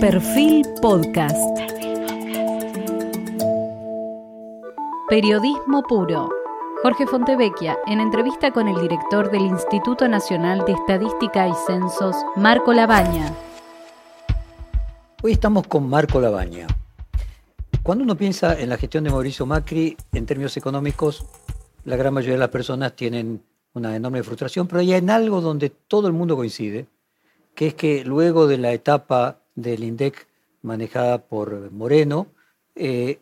Perfil Podcast. Periodismo puro. Jorge Fontevecchia, en entrevista con el director del Instituto Nacional de Estadística y Censos, Marco Labaña. Hoy estamos con Marco Labaña. Cuando uno piensa en la gestión de Mauricio Macri, en términos económicos, la gran mayoría de las personas tienen una enorme frustración, pero hay en algo donde todo el mundo coincide, que es que luego de la etapa del INDEC manejada por Moreno, eh,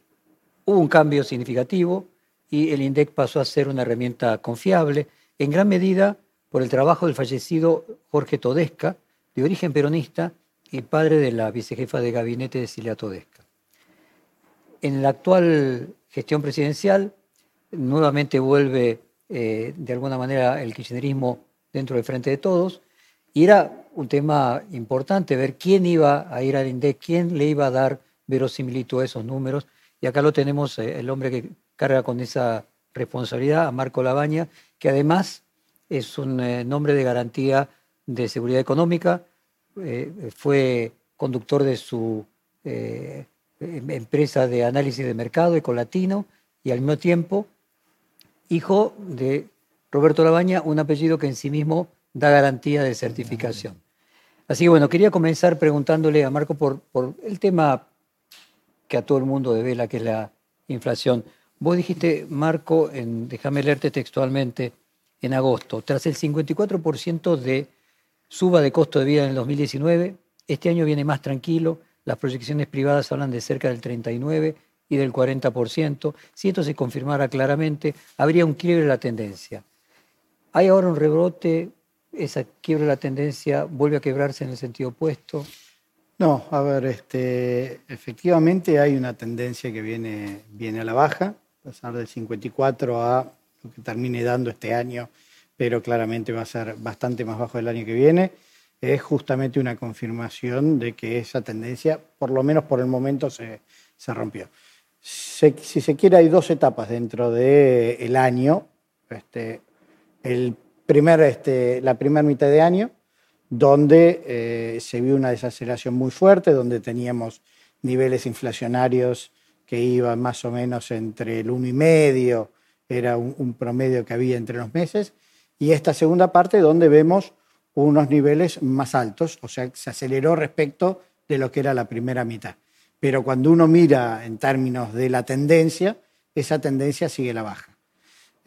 hubo un cambio significativo y el INDEC pasó a ser una herramienta confiable, en gran medida por el trabajo del fallecido Jorge Todesca, de origen peronista y padre de la vicejefa de gabinete de Cilia Todesca. En la actual gestión presidencial, nuevamente vuelve eh, de alguna manera el kirchnerismo dentro del frente de todos, y era un tema importante ver quién iba a ir al INDEC, quién le iba a dar verosimilitud a esos números. Y acá lo tenemos, eh, el hombre que carga con esa responsabilidad, a Marco Labaña, que además es un eh, nombre de garantía de seguridad económica, eh, fue conductor de su em, empresa de análisis de mercado, Ecolatino, y al mismo tiempo hijo de Roberto Labaña, un apellido que en sí mismo da garantía de certificación. Así que bueno, quería comenzar preguntándole a Marco por, por el tema que a todo el mundo devela, que es la inflación. Vos dijiste, Marco, en, déjame leerte textualmente, en agosto, tras el 54% de suba de costo de vida en el 2019, este año viene más tranquilo, las proyecciones privadas hablan de cerca del 39% y del 40%. Si esto se confirmara claramente, habría un quiebre de la tendencia. ¿Hay ahora un rebrote esa quiebra de la tendencia vuelve a quebrarse en el sentido opuesto? No, a ver, este, efectivamente hay una tendencia que viene, viene a la baja, pasar del 54 a lo que termine dando este año, pero claramente va a ser bastante más bajo el año que viene. Es justamente una confirmación de que esa tendencia, por lo menos por el momento, se, se rompió. si se quiere, hay dos etapas dentro del el año. Este, el este, la primera mitad de año, donde eh, se vio una desaceleración muy fuerte, donde teníamos niveles inflacionarios que iban más o menos entre el 1,5, era un, promedio que había entre los meses, y esta segunda parte donde vemos unos niveles más altos, o sea, se aceleró respecto de lo que era la primera mitad. Pero cuando uno mira en términos de la tendencia, esa tendencia sigue la baja.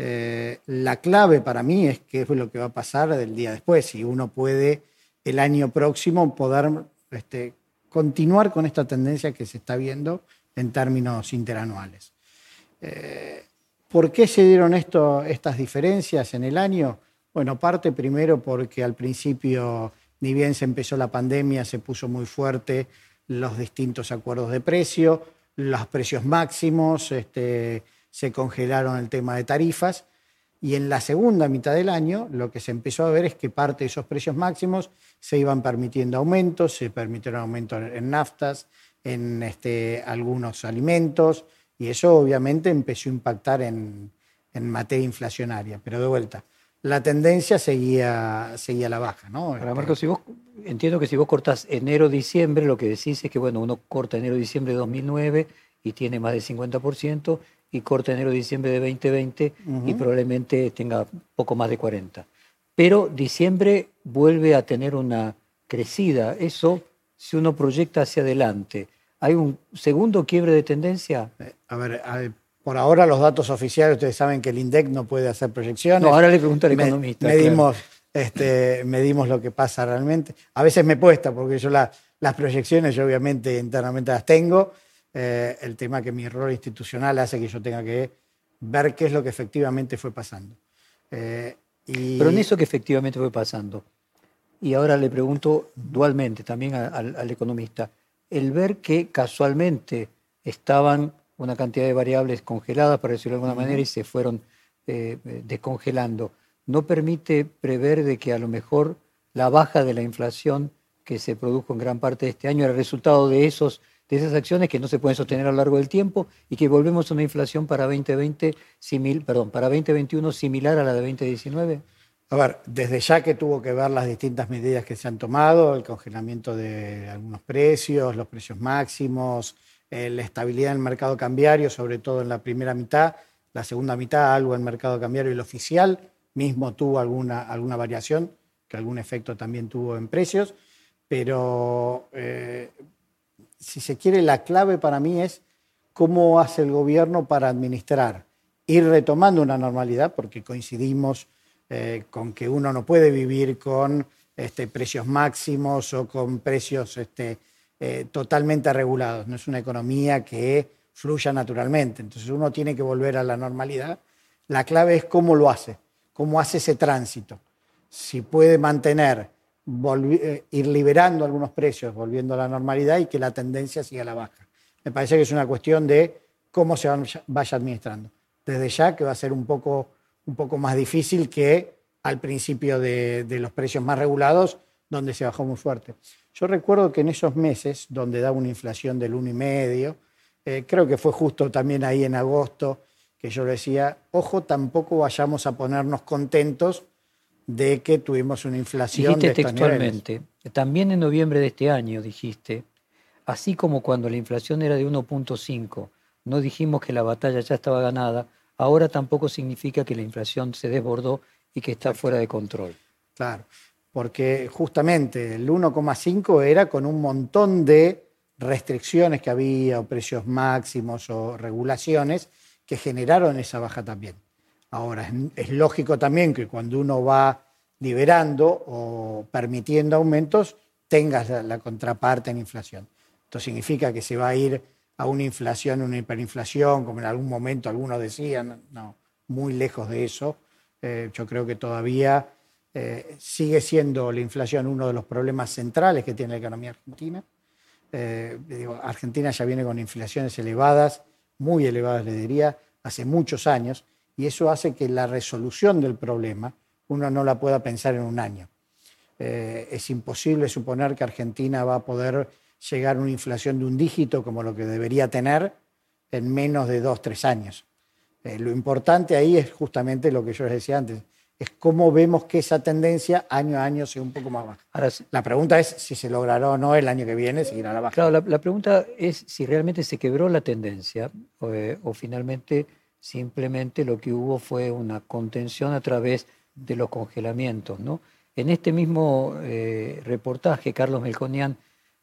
Eh, la clave para mí es qué es lo que va a pasar del día después, si uno puede el año próximo poder este, continuar con esta tendencia que se está viendo en términos interanuales. Eh, ¿Por qué se dieron estas diferencias en el año? Bueno, parte primero porque al principio, ni bien se empezó la pandemia, se puso muy fuerte los distintos acuerdos de precio, los precios máximos, este, se congelaron el tema de tarifas y en la segunda mitad del año lo que se empezó a ver es que parte de esos precios máximos se iban permitiendo aumentos, se permitieron aumentos en naftas, en este, algunos alimentos y eso obviamente empezó a impactar en, en materia inflacionaria, pero de vuelta. La tendencia seguía, seguía a la baja, ¿no? Ahora, Marcos, si vos, entiendo que si vos cortás enero-diciembre, lo que decís es que, bueno, uno corta enero-diciembre de 2009 y tiene más del 50%, y corta enero-diciembre de 2020 y probablemente tenga poco más de 40. Pero diciembre vuelve a tener una crecida. Eso, si uno proyecta hacia adelante, ¿hay un segundo quiebre de tendencia? Eh, a ver, por ahora los datos oficiales, ustedes saben que el INDEC no puede hacer proyecciones. No, ahora le pregunto al economista. Medimos, este, medimos lo que pasa realmente. A veces me cuesta, porque yo las proyecciones, yo obviamente internamente las tengo, eh, el tema que mi rol institucional hace que yo tenga que ver qué es lo que efectivamente fue pasando. Eh, Pero en eso que efectivamente fue pasando, y ahora le pregunto dualmente también al, economista, el ver que casualmente estaban una cantidad de variables congeladas, para decirlo de alguna manera, y se fueron eh, descongelando, ¿no permite prever de que a lo mejor la baja de la inflación que se produjo en gran parte de este año era el resultado de esos de esas acciones que no se pueden sostener a lo largo del tiempo y que volvemos a una inflación para 2020 perdón, para 2021 similar a la de 2019? A ver, desde ya que tuvo que ver las distintas medidas que se han tomado, el congelamiento de algunos precios, los precios máximos, eh, la estabilidad en el mercado cambiario, sobre todo en la primera mitad, la segunda mitad algo en mercado cambiario y el oficial mismo tuvo alguna, alguna variación, que algún efecto también tuvo en precios, pero eh, si se quiere, la clave para mí es cómo hace el gobierno para administrar, ir retomando una normalidad, porque coincidimos eh, con que uno no puede vivir con este, precios máximos o con precios este, eh, totalmente regulados. No es una economía que fluya naturalmente. Entonces uno tiene que volver a la normalidad. La clave es cómo lo hace, cómo hace ese tránsito. Si puede mantener, ir liberando algunos precios, volviendo a la normalidad y que la tendencia siga a la baja. Me parece que es una cuestión de cómo se vaya administrando. Desde ya que va a ser un poco un poco más difícil que al principio de, los precios más regulados, donde se bajó muy fuerte. Yo recuerdo que en esos meses, donde daba una inflación del 1,5, eh, creo que fue justo también ahí en agosto, que yo decía, ojo, tampoco vayamos a ponernos contentos de que tuvimos una inflación. Dijiste textualmente, también en noviembre de este año dijiste, así como cuando la inflación era de 1.5, no dijimos que la batalla ya estaba ganada, ahora tampoco significa que la inflación se desbordó y que está fuera de control. Claro, porque justamente el 1,5 era con un montón de restricciones que había, o precios máximos o regulaciones que generaron esa baja también. Ahora, es, lógico también que cuando uno va liberando o permitiendo aumentos, tengas la contraparte en inflación. Esto significa que se va a ir a una inflación, una hiperinflación, como en algún momento algunos decían, no, muy lejos de eso. Eh, yo creo que todavía eh, sigue siendo la inflación uno de los problemas centrales que tiene la economía argentina. Eh, argentina ya viene con inflaciones elevadas, muy elevadas le diría, hace muchos años, y eso hace que la resolución del problema uno no la pueda pensar en un año. es imposible suponer que Argentina va a poder llegar a una inflación de un dígito como lo que debería tener en menos de dos, tres años. Eh, lo importante ahí es justamente lo que yo les decía antes, es cómo vemos que esa tendencia año a año sea un poco más baja. la pregunta es si se logrará o no el año que viene seguir a la baja. Claro, la, pregunta es si realmente se quebró la tendencia eh, o, finalmente simplemente lo que hubo fue una contención a través de los congelamientos. ¿no? En este mismo eh, reportaje, Carlos Melconian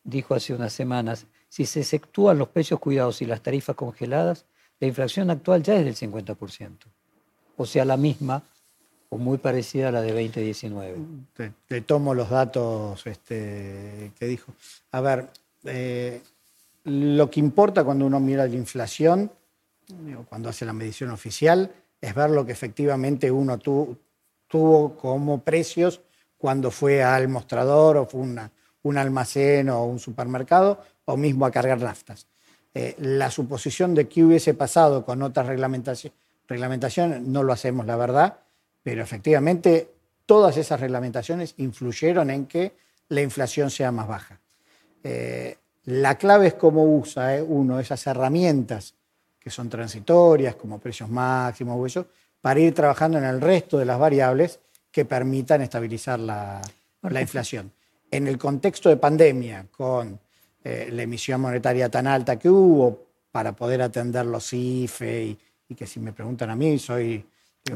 dijo hace unas semanas, si se exceptúan los precios cuidados y las tarifas congeladas, la inflación actual ya es del 50%. O sea, la misma o muy parecida a la de 2019. Te, tomo los datos este, que dijo. A ver, eh, lo que importa cuando uno mira la inflación, cuando hace la medición oficial, es ver lo que efectivamente uno tuvo como precios cuando fue al mostrador o fue una, un almacén o un supermercado o mismo a cargar naftas. Eh, la suposición de que hubiese pasado con otras reglamentaciones no lo hacemos, la verdad, pero efectivamente todas esas reglamentaciones influyeron en que la inflación sea más baja. Eh, la clave es cómo usa eh, uno esas herramientas que son transitorias, como precios máximos o eso, para ir trabajando en el resto de las variables que permitan estabilizar la inflación. En el contexto de pandemia, con eh, la emisión monetaria tan alta que hubo para poder atender los IFE y, que si me preguntan a mí, soy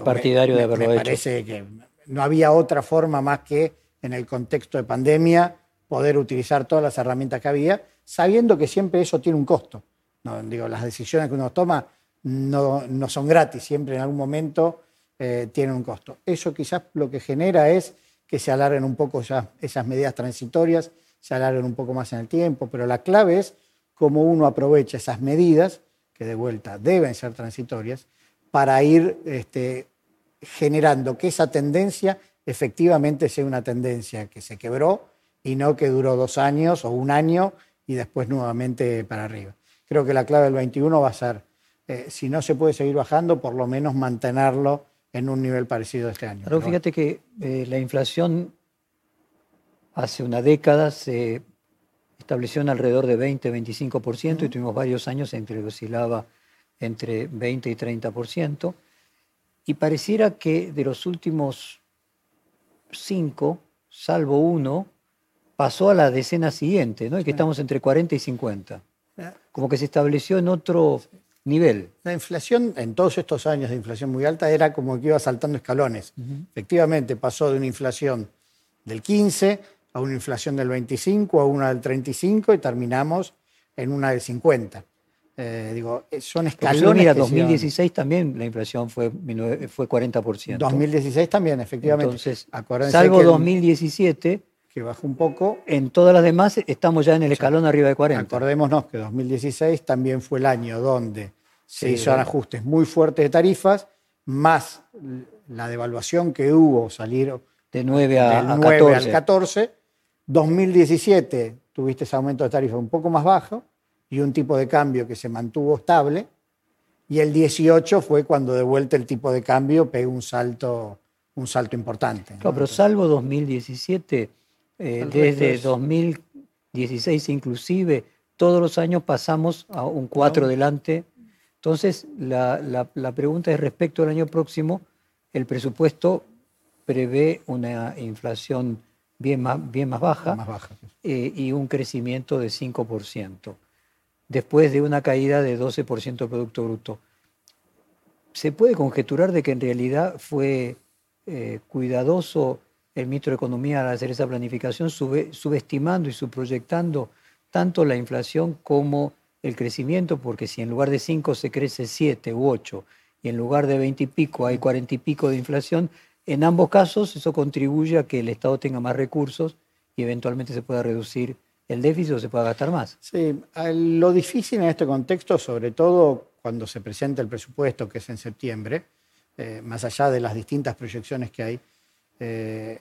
partidario de haberlo me parece que no había otra forma más que en el contexto de pandemia poder utilizar todas las herramientas que había, sabiendo que siempre eso tiene un costo. No, digo, las decisiones que uno toma no, no son gratis, siempre en algún momento eh, tienen un costo. Eso quizás lo que genera es que se alarguen un poco esas medidas transitorias, se alarguen un poco más en el tiempo, pero la clave es cómo uno aprovecha esas medidas, que de vuelta deben ser transitorias, para ir este, generando que esa tendencia efectivamente sea una tendencia que se quebró y no que duró dos años o un año y después nuevamente para arriba. Creo que la clave del 21 va a ser, eh, si no se puede seguir bajando, por lo menos mantenerlo en un nivel parecido a este año. Pero fíjate que eh, la inflación hace una década se estableció en alrededor de 20-25% y tuvimos varios años en que oscilaba entre 20 y 30%. Y pareciera que de los últimos cinco, salvo uno, pasó a la decena siguiente, ¿no? Y que estamos entre 40 y 50. Como que se estableció en otro nivel. La inflación, en todos estos años de inflación muy alta, era como que iba saltando escalones. Efectivamente, pasó de una inflación del 15 a una inflación del 25, a una del 35 y terminamos en una del 50. Eh, digo, eh, son escalones. mira, 2016 también la inflación fue, fue 40%. 2016 también, efectivamente. Entonces, salvo 2017, que bajó un poco. En todas las demás estamos ya en el escalón arriba de 40. Acordémonos que 2016 también fue el año donde se hizo ajustes muy fuertes de tarifas, más la devaluación que hubo, salir de 9 a, 9 14. al 14. 2017 tuviste ese aumento de tarifa un poco más bajo y un tipo de cambio que se mantuvo estable. Y el 18 fue cuando de vuelta el tipo de cambio pegó un salto, un salto importante. Claro, pero salvo 2017, eh, desde 2016 inclusive, todos los años pasamos a un 4 delante. Entonces, la, la pregunta es respecto al año próximo, el presupuesto prevé una inflación bien más, bien más baja, eh, y un crecimiento de 5%, después de una caída de 12% del Producto Bruto. Se puede conjeturar de que en realidad fue eh, cuidadoso el ministro de Economía al hacer esa planificación, subestimando y subproyectando tanto la inflación como el crecimiento, porque si en lugar de 5 se crece 7 u 8 y en lugar de 20 y pico hay 40 y pico de inflación, en ambos casos eso contribuye a que el Estado tenga más recursos y eventualmente se pueda reducir el déficit o se pueda gastar más. Sí, lo difícil en este contexto, sobre todo cuando se presenta el presupuesto, que es en septiembre, eh, más allá de las distintas proyecciones que hay, eh,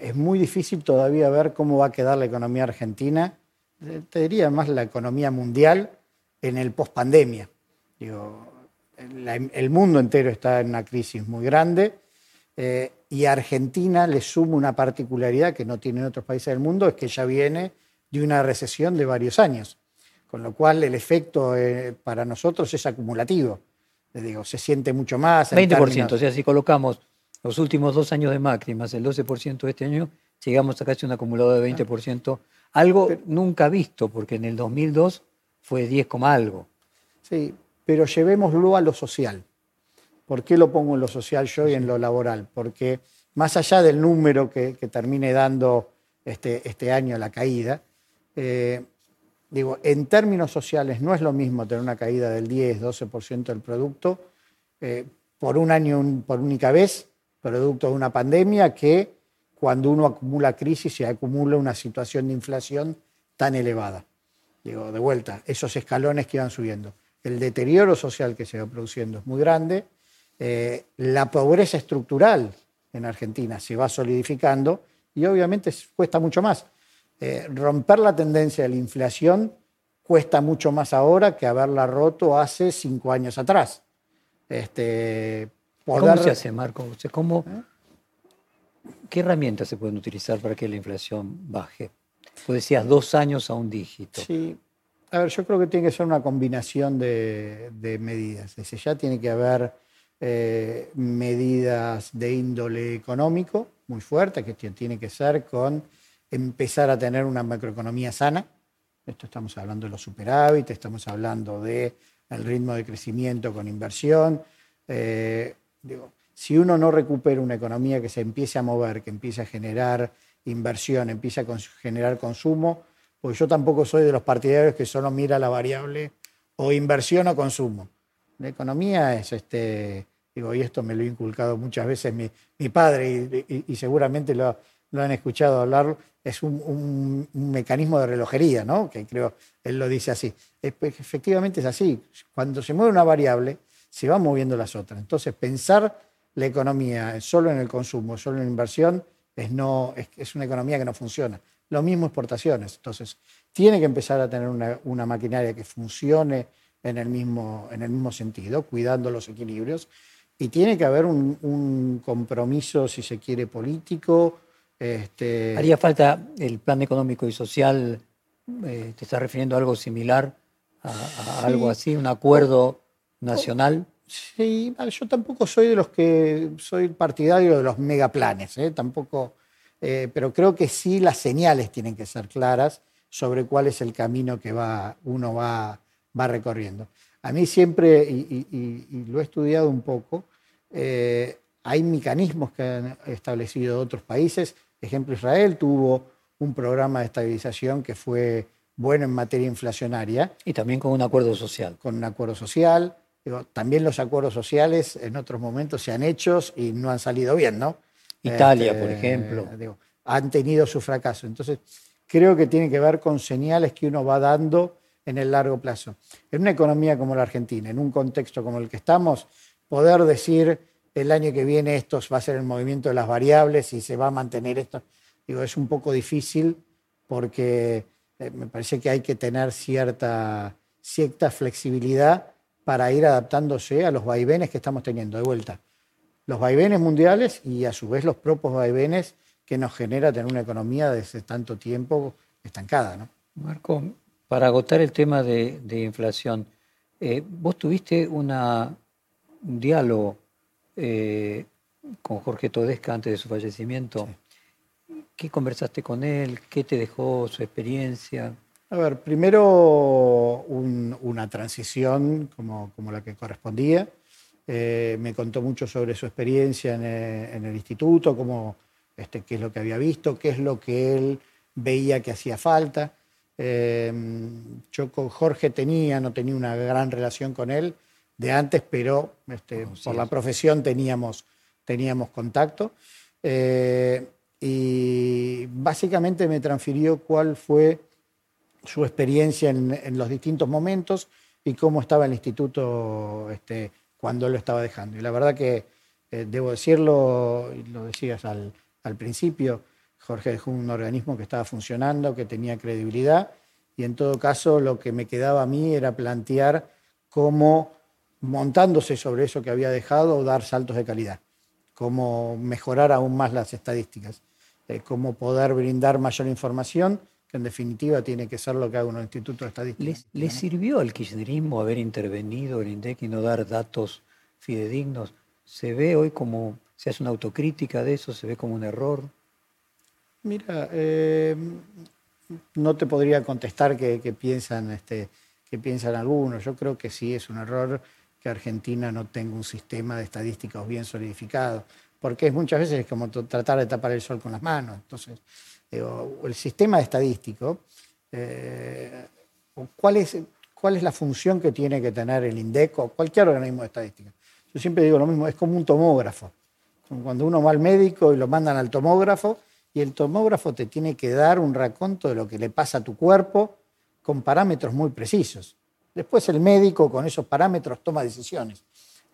es muy difícil todavía ver cómo va a quedar la economía argentina, eh, te diría más la economía mundial en el pospandemia. Digo, el mundo entero está en una crisis muy grande eh, y Argentina le suma una particularidad que no tienen otros países del mundo, es que ya viene de una recesión de varios años, con lo cual el efecto eh, para nosotros es acumulativo. Les digo, se siente mucho más. 20%, o sea, si colocamos los últimos dos años de Macri más el 12% de este año, llegamos a casi un acumulado de 20%, algo nunca visto, porque en el 2002 fue 10, algo. Sí, pero llevémoslo a lo social. ¿Por qué lo pongo en lo social yo y en lo laboral? Porque más allá del número que, termine dando este, este, año la caída, eh, digo, en términos sociales no es lo mismo tener una caída del 10, 12% del producto eh, por un año, por única vez, producto de una pandemia, que cuando uno acumula crisis y acumula una situación de inflación tan elevada. Digo, de vuelta, esos escalones que van subiendo. El deterioro social que se va produciendo es muy grande eh, la pobreza estructural en Argentina se va solidificando y obviamente cuesta mucho más. Eh, romper la tendencia de la inflación cuesta mucho más ahora que haberla roto hace cinco años atrás. Este, ¿Cómo se hace, Marco? ¿Cómo, ¿Qué herramientas se pueden utilizar para que la inflación baje? Tú decías dos años a un dígito. Sí. A ver, yo creo que tiene que ser una combinación de, de medidas. Desde ya tiene que haber eh, medidas de índole económico muy fuerte, que tiene que ser con empezar a tener una macroeconomía sana. Esto estamos hablando de los superávit, estamos hablando del el ritmo de crecimiento con inversión. Eh, digo, si uno no recupera una economía que se empiece a mover, que empiece a generar inversión, empiece a generar consumo, pues yo tampoco soy de los partidarios que solo mira la variable o inversión o consumo. La economía es este, Digo, y esto me lo he inculcado muchas veces mi, padre y, seguramente lo, han escuchado hablar, es un, mecanismo de relojería, ¿no? Que creo, él lo dice así. Efectivamente es así. Cuando se mueve una variable, se van moviendo las otras. Entonces, pensar la economía solo en el consumo, solo en la inversión, es, no, es, una economía que no funciona. Lo mismo exportaciones. Entonces, tiene que empezar a tener una, una maquinaria que funcione en el, mismo, en el mismo sentido, cuidando los equilibrios y tiene que haber un, compromiso, si se quiere, político. Este... ¿Haría falta el plan económico y social? Eh, ¿Te estás refiriendo a algo similar? A, algo así, un acuerdo nacional? Sí, yo tampoco soy de los que soy partidario de los megaplanes, ¿eh? tampoco, eh, pero creo que sí las señales tienen que ser claras sobre cuál es el camino que va, uno va, va recorriendo. A mí siempre, y, lo he estudiado un poco, eh, hay mecanismos que han establecido otros países. Ejemplo, Israel tuvo un programa de estabilización que fue bueno en materia inflacionaria. Y también con un acuerdo social. Con un acuerdo social. También los acuerdos sociales en otros momentos se han hecho y no han salido bien, ¿no? Italia, por este, ejemplo. han tenido su fracaso. Entonces, creo que tiene que ver con señales que uno va dando en el largo plazo. En una economía como la Argentina, en un contexto como el que estamos, poder decir el año que viene esto va a ser el movimiento de las variables y se va a mantener esto, digo, es un poco difícil porque eh, me parece que hay que tener cierta, cierta flexibilidad para ir adaptándose a los vaivenes que estamos teniendo de vuelta. Los vaivenes mundiales y a su vez los propios vaivenes que nos genera tener una economía desde tanto tiempo estancada. ¿no? Marco, para agotar el tema de, inflación, eh, vos tuviste una, un diálogo eh, con Jorge Todesca antes de su fallecimiento. ¿Qué conversaste con él? ¿Qué te dejó su experiencia? A ver, primero una transición como, como, la que correspondía. Eh, me contó mucho sobre su experiencia en el, instituto, cómo, este, qué es lo que había visto, qué es lo que él veía que hacía falta. Eh, yo con Jorge tenía, no tenía una gran relación con él, de antes, pero este, por la profesión teníamos, teníamos contacto. Eh, y básicamente me transfirió cuál fue su experiencia en, los distintos momentos y cómo estaba el instituto este, cuando lo estaba dejando. Y la verdad que, eh, debo decirlo, lo decías al, principio, Jorge dejó un organismo que estaba funcionando, que tenía credibilidad, y en todo caso lo que me quedaba a mí era plantear cómo montándose sobre eso que había dejado, dar saltos de calidad, cómo mejorar aún más las estadísticas, eh, cómo poder brindar mayor información, que en definitiva tiene que ser lo que haga un instituto de estadística. ¿Le, sirvió al kirchnerismo haber intervenido el INDEC y no dar datos fidedignos? ¿Se ve hoy como, se hace una autocrítica de eso, se ve como un error? Mira, eh, no te podría contestar qué piensan, este, que piensan algunos. Yo creo que sí es un error que Argentina no tenga un sistema de estadísticos bien solidificado, porque muchas veces es como tratar de tapar el sol con las manos. Entonces, el sistema estadístico, eh, ¿cuál, es, ¿cuál es la función que tiene que tener el INDEC o cualquier organismo de? Yo siempre digo lo mismo, es como un tomógrafo. Cuando uno va al médico y lo mandan al tomógrafo, y el tomógrafo te tiene que dar un raconto de lo que le pasa a tu cuerpo con parámetros muy precisos. Después el médico con esos parámetros toma decisiones.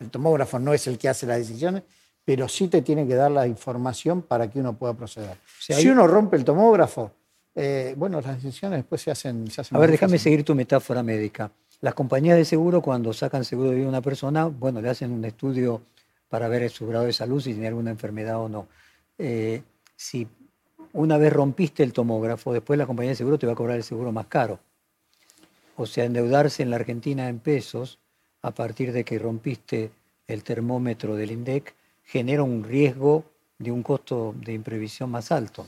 El tomógrafo no es el que hace las decisiones, pero sí te tiene que dar la información para que uno pueda proceder. Si uno rompe el tomógrafo, eh, bueno, las decisiones después se hacen... Se a ver, déjame seguir tu metáfora médica. Las compañías de seguro, cuando sacan seguro de vida a una persona, bueno, le hacen un estudio para ver su grado de salud, si tiene alguna enfermedad o no. Eh, si una vez rompiste el tomógrafo, después la compañía de seguro te va a cobrar el seguro más caro o sea, endeudarse en la Argentina en pesos a partir de que rompiste el termómetro del INDEC genera un riesgo de un costo de imprevisión más alto.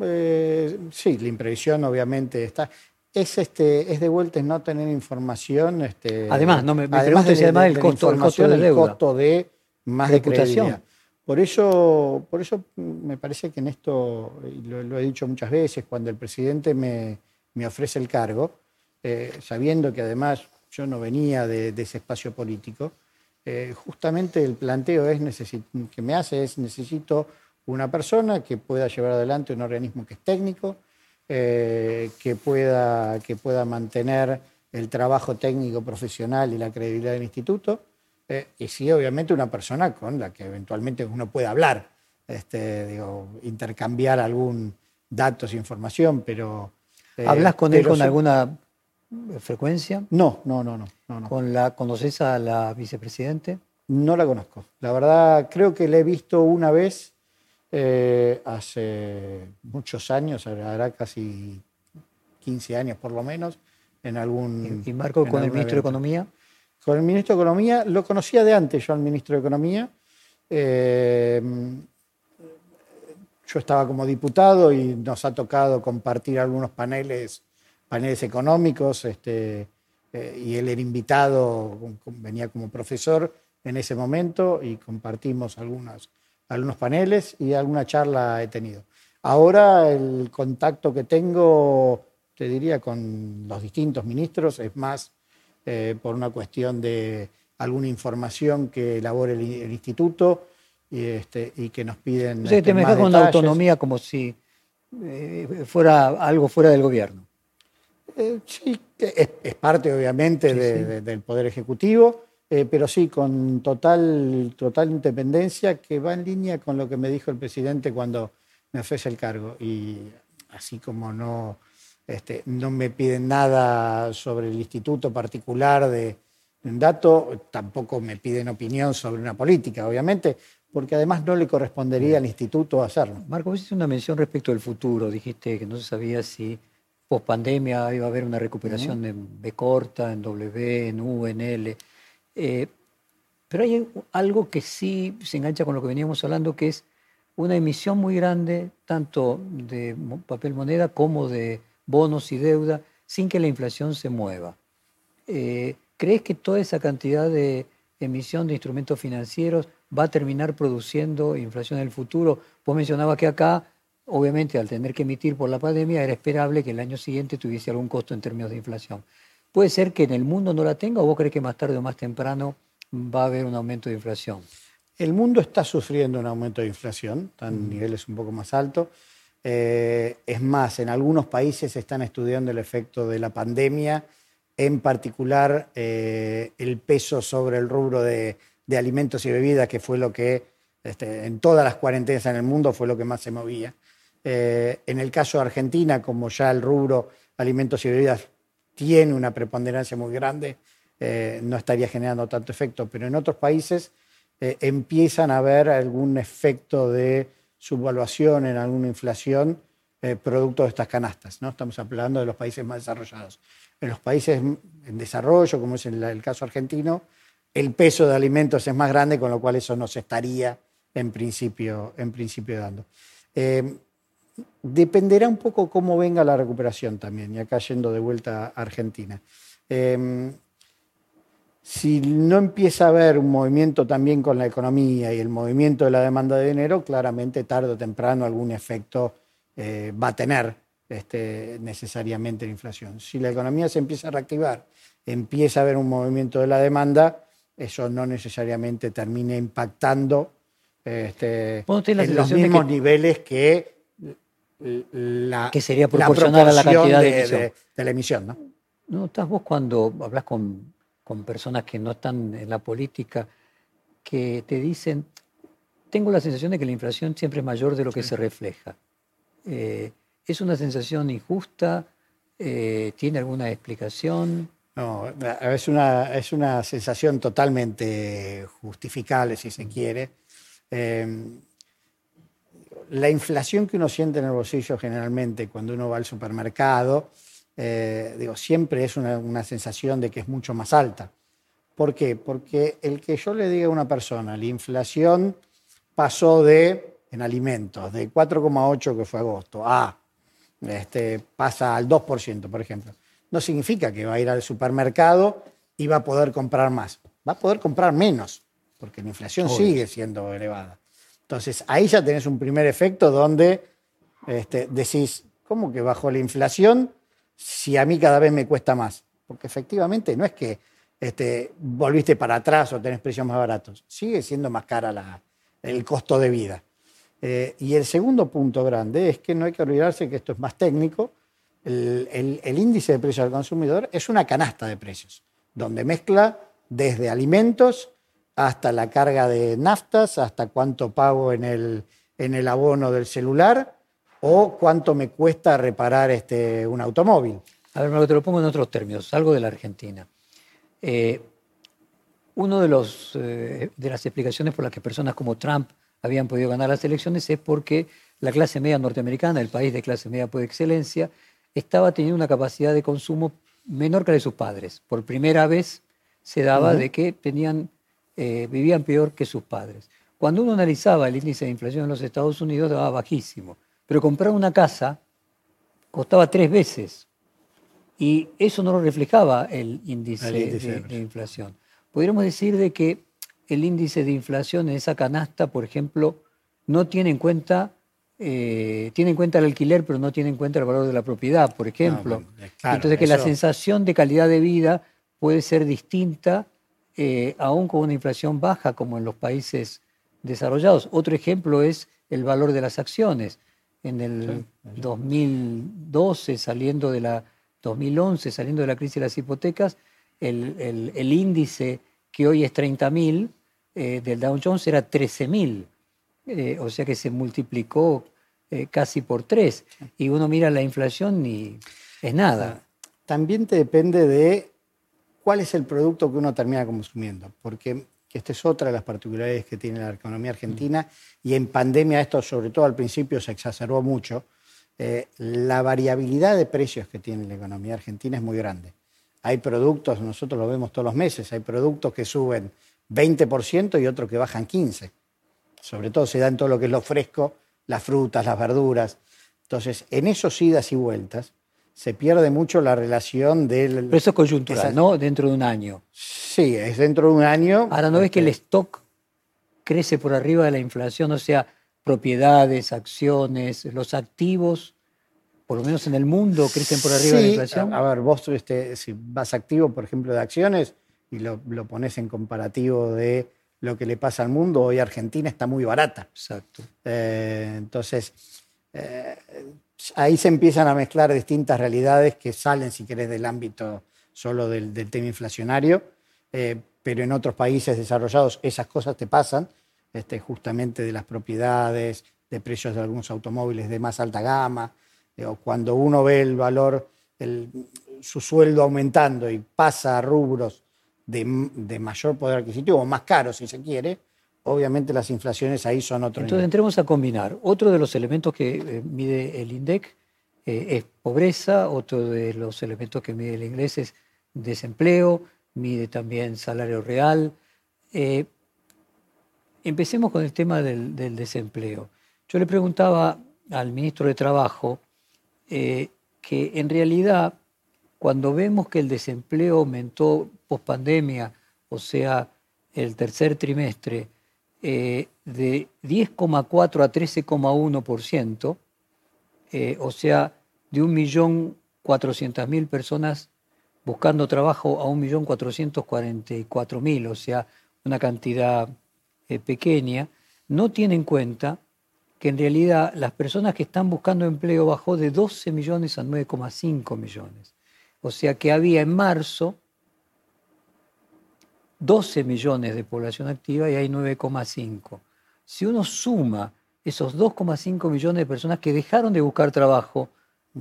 Eh, sí, la imprevisión obviamente está. Es, este, es de vuelta no tener información. Este, además, no me, además de, además el costo, el costo de el costo de más de credibilidad. Por eso, por eso me parece que en esto, y lo, he dicho muchas veces, cuando el presidente me, me ofrece el cargo, eh, sabiendo que además yo no venía de, ese espacio político, eh, justamente el planteo es que me hace es necesito una persona que pueda llevar adelante un organismo que es técnico, eh, que, pueda, que pueda mantener el trabajo técnico profesional y la credibilidad del instituto, y sí, obviamente, una persona con la que eventualmente uno pueda hablar, este, digo, intercambiar algún datos, información, pero... ¿Hablas con él con alguna frecuencia? No, no, no, no. ¿Con la, ¿Conoces a la vicepresidente? No la conozco. La verdad, creo que la he visto una vez eh, hace muchos años, hará casi 15 años por lo menos, en algún... ¿Y Marco con el ministro de Economía? Con el ministro de Economía, lo conocía de antes yo al ministro de Economía. Eh, yo estaba como diputado y nos ha tocado compartir algunos paneles, paneles económicos, este, eh, y él era invitado, venía como profesor en ese momento y compartimos algunos, algunos paneles y alguna charla he tenido. Ahora el contacto que tengo, te diría, con los distintos ministros es más eh, por una cuestión de alguna información que elabore el, instituto y, este, y, que nos piden. O sea, te este, con la autonomía como si eh, fuera algo fuera del gobierno. Eh, sí, es, parte obviamente del Poder Ejecutivo, pero sí, con total, total independencia que va en línea con lo que me dijo el presidente cuando me ofrece el cargo. Y así como no, este, no me piden nada sobre el instituto particular de un dato, tampoco me piden opinión sobre una política, obviamente, porque además no le correspondería al instituto hacerlo. Marco, vos hiciste una mención respecto del futuro, dijiste que no se sabía si post pandemia iba a haber una recuperación en B corta, en W, en U, en L. Eh, pero hay algo que sí se engancha con lo que veníamos hablando, que es una emisión muy grande, tanto de papel moneda como de bonos y deuda, sin que la inflación se mueva. Eh, ¿Crees que toda esa cantidad de emisión de instrumentos financieros va a terminar produciendo inflación en el futuro? Vos mencionabas que acá, obviamente, al tener que emitir por la pandemia, era esperable que el año siguiente tuviese algún costo en términos de inflación. ¿Puede ser que en el mundo no la tenga o vos crees que más tarde o más temprano va a haber un aumento de inflación? El mundo está sufriendo un aumento de inflación, están niveles un poco más altos. Eh, es más, en algunos países se están estudiando el efecto de la pandemia, en particular eh, el peso sobre el rubro de, alimentos y bebidas, que fue lo que este, en todas las cuarentenas en el mundo fue lo que más se movía. Eh, en el caso de Argentina, como ya el rubro alimentos y bebidas tiene una preponderancia muy grande, no estaría generando tanto efecto, pero en otros países eh, empiezan a haber algún efecto de subvaluación en alguna inflación eh, producto de estas canastas. ¿no? Estamos hablando de los países más desarrollados. En los países en desarrollo, como es el, caso argentino, el peso de alimentos es más grande, con lo cual eso no se estaría en principio, en principio dando. Eh, dependerá un poco cómo venga la recuperación también, y acá yendo de vuelta a Argentina si no empieza a haber un movimiento también con la economía y el movimiento de la demanda de dinero, claramente tarde o temprano algún efecto eh, va a tener este, necesariamente la inflación. Si la economía se empieza a reactivar, empieza a haber un movimiento de la demanda, eso no necesariamente termina impactando este, en los mismos niveles que la, que sería proporcional a la cantidad de, la emisión. ¿no? ¿No estás vos cuando hablas con con personas que no están en la política, que te dicen, tengo la sensación de que la inflación siempre es mayor de lo que se refleja. Eh, ¿Es una sensación injusta? Eh, ¿Tiene alguna explicación? No, es una, es una sensación totalmente justificable, si se quiere. La inflación que uno siente en el bolsillo generalmente cuando uno va al supermercado eh, digo, siempre es una, sensación de que es mucho más alta. ¿Por qué? Porque el que yo le diga a una persona, la inflación pasó de, en alimentos, de 4,8 que fue agosto, a este, pasa al 2%, por ejemplo, no significa que va a ir al supermercado y va a poder comprar más. Va a poder comprar menos, porque la inflación sigue siendo elevada. Entonces, ahí ya tenés un primer efecto donde este, decís, ¿cómo que bajó la inflación? si a mí cada vez me cuesta más? Porque efectivamente no es que este, volviste para atrás o tenés precios más baratos, sigue siendo más cara el costo de vida. Eh, y el segundo punto grande es que no hay que olvidarse que esto es más técnico. El, índice de precios al consumidor es una canasta de precios, donde mezcla desde alimentos hasta la carga de naftas, hasta cuánto pago en el, en el abono del celular, o cuánto me cuesta reparar este, un automóvil. A ver, te lo pongo en otros términos, algo de la Argentina. Eh, una de, los, eh, de las explicaciones por las que personas como Trump habían podido ganar las elecciones es porque la clase media norteamericana, el país de clase media por excelencia, estaba teniendo una capacidad de consumo menor que la de sus padres. Por primera vez se daba de que tenían, eh, vivían peor que sus padres. Cuando uno analizaba el índice de inflación en los Estados Unidos, daba bajísimo. Pero comprar una casa costaba tres veces. Y eso no lo reflejaba el índice, de, inflación. Podríamos decir de que el índice de inflación en esa canasta, por ejemplo, no tiene en cuenta eh, tiene en cuenta el alquiler, pero no tiene en cuenta el valor de la propiedad, por ejemplo. Entonces, que la sensación de calidad de vida puede ser distinta, eh, aún con una inflación baja, como en los países desarrollados. Otro ejemplo es el valor de las acciones. En el 2012, saliendo de la 2011, saliendo de la crisis de las hipotecas, el, índice que hoy es 30.000 eh, del Dow Jones era 13.000. Eh, o sea que se multiplicó eh, casi por tres. Y uno mira la inflación y es nada. También te depende de cuál es el producto que uno termina consumiendo, porque esta es otra de las particularidades que tiene la economía argentina y en pandemia esto sobre todo al principio se exacerbó mucho. Eh, la variabilidad de precios que tiene la economía argentina es muy grande. Hay productos, nosotros lo vemos todos los meses, hay productos que suben 20% y otros que bajan 15% sobre todo se da en todo lo que es lo fresco, las frutas, las verduras. Entonces, en esos idas y vueltas, se pierde mucho la relación del... Pero eso es coyuntural, ¿no? Dentro de un año. Sí, es dentro de un año. Ahora, ¿no ves que el este stock crece por arriba de la inflación? O sea, propiedades, acciones, los activos, por lo menos en el mundo, crecen por arriba de la inflación. A, ver, vos este, si vas activo, por ejemplo, de acciones y lo, lo pones en comparativo de lo que le pasa al mundo. Hoy Argentina está muy barata. Exacto. Eh, entonces, eh, ahí se empiezan a mezclar distintas realidades que salen, si querés, del ámbito solo del, tema inflacionario, eh, pero en otros países desarrollados esas cosas te pasan, este, justamente de las propiedades, de precios de algunos automóviles de más alta gama, o cuando uno ve el valor, su sueldo aumentando y pasa a rubros de, mayor poder adquisitivo, o más caro si se quiere, obviamente las inflaciones ahí son otro Entonces entremos a combinar. Otro de los elementos que eh, mide el INDEC eh, es pobreza, otro de los elementos que mide el inglés es desempleo, mide también salario real. Eh, empecemos con el tema del, desempleo. Yo le preguntaba al ministro de Trabajo que en realidad cuando vemos que el desempleo aumentó post pandemia, o sea, el tercer trimestre, eh, de 10,4 a 13,1%, eh, o sea, de 1.400.000 personas buscando trabajo a 1.444.000, o sea, una cantidad eh, pequeña, no tiene en cuenta que en realidad las personas que están buscando empleo bajó de 12 millones a 9,5 millones. O sea que había en marzo 12 millones de población activa y hay 9,5. Si uno suma esos 2,5 millones de personas que dejaron de buscar trabajo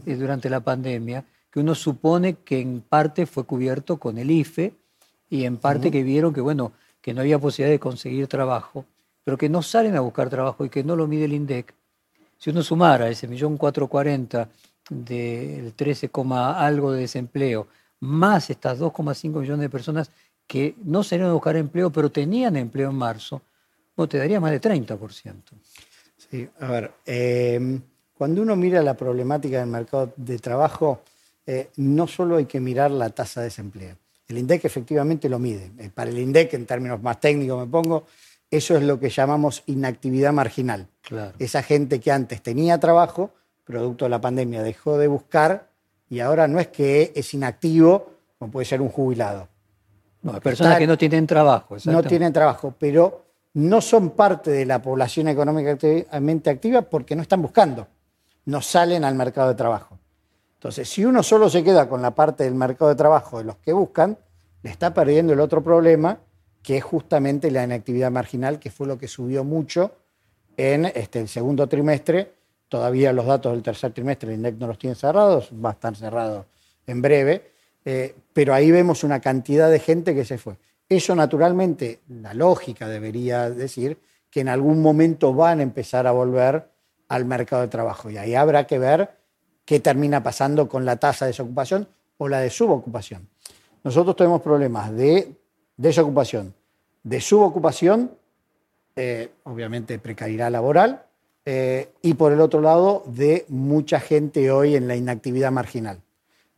eh, durante la pandemia, que uno supone que en parte fue cubierto con el IFE y en parte que vieron que, bueno, que no había posibilidad de conseguir trabajo, pero que no salen a buscar trabajo y que no lo mide el INDEC, si uno sumara ese millón 440 del 13, algo de desempleo, más estas 2,5 millones de personas que no salieron a buscar empleo, pero tenían empleo en marzo, no te daría más de 30%. Sí, a ver, em, cuando uno mira la problemática del mercado de trabajo, eh, no solo hay que mirar la tasa de desempleo. El INDEC efectivamente lo mide. Eh, para el INDEC, en términos más técnicos me pongo, eso es lo que llamamos inactividad marginal. Claro. Esa gente que antes tenía trabajo, producto de la pandemia, dejó de buscar y ahora no es que es inactivo, como puede ser un jubilado. No, personas que no tienen trabajo. No tienen trabajo, pero no son parte de la población económicamente activa porque no están buscando, no salen al mercado de trabajo. Entonces, si uno solo se queda con la parte del mercado de trabajo de los que buscan, le está perdiendo el otro problema, que es justamente la inactividad marginal, que fue lo que subió mucho en este, el segundo trimestre. Todavía los datos del tercer trimestre, el INDEC no los tiene cerrados, va a estar cerrado en breve eh, pero ahí vemos una cantidad de gente que se fue. Eso naturalmente, la lógica debería decir que en algún momento van a empezar a volver al mercado de trabajo y ahí habrá que ver qué termina pasando con la tasa de desocupación o la de subocupación. Nosotros tenemos problemas de desocupación, de subocupación, eh, obviamente precariedad laboral, eh, y por el otro lado, de mucha gente hoy en la inactividad marginal.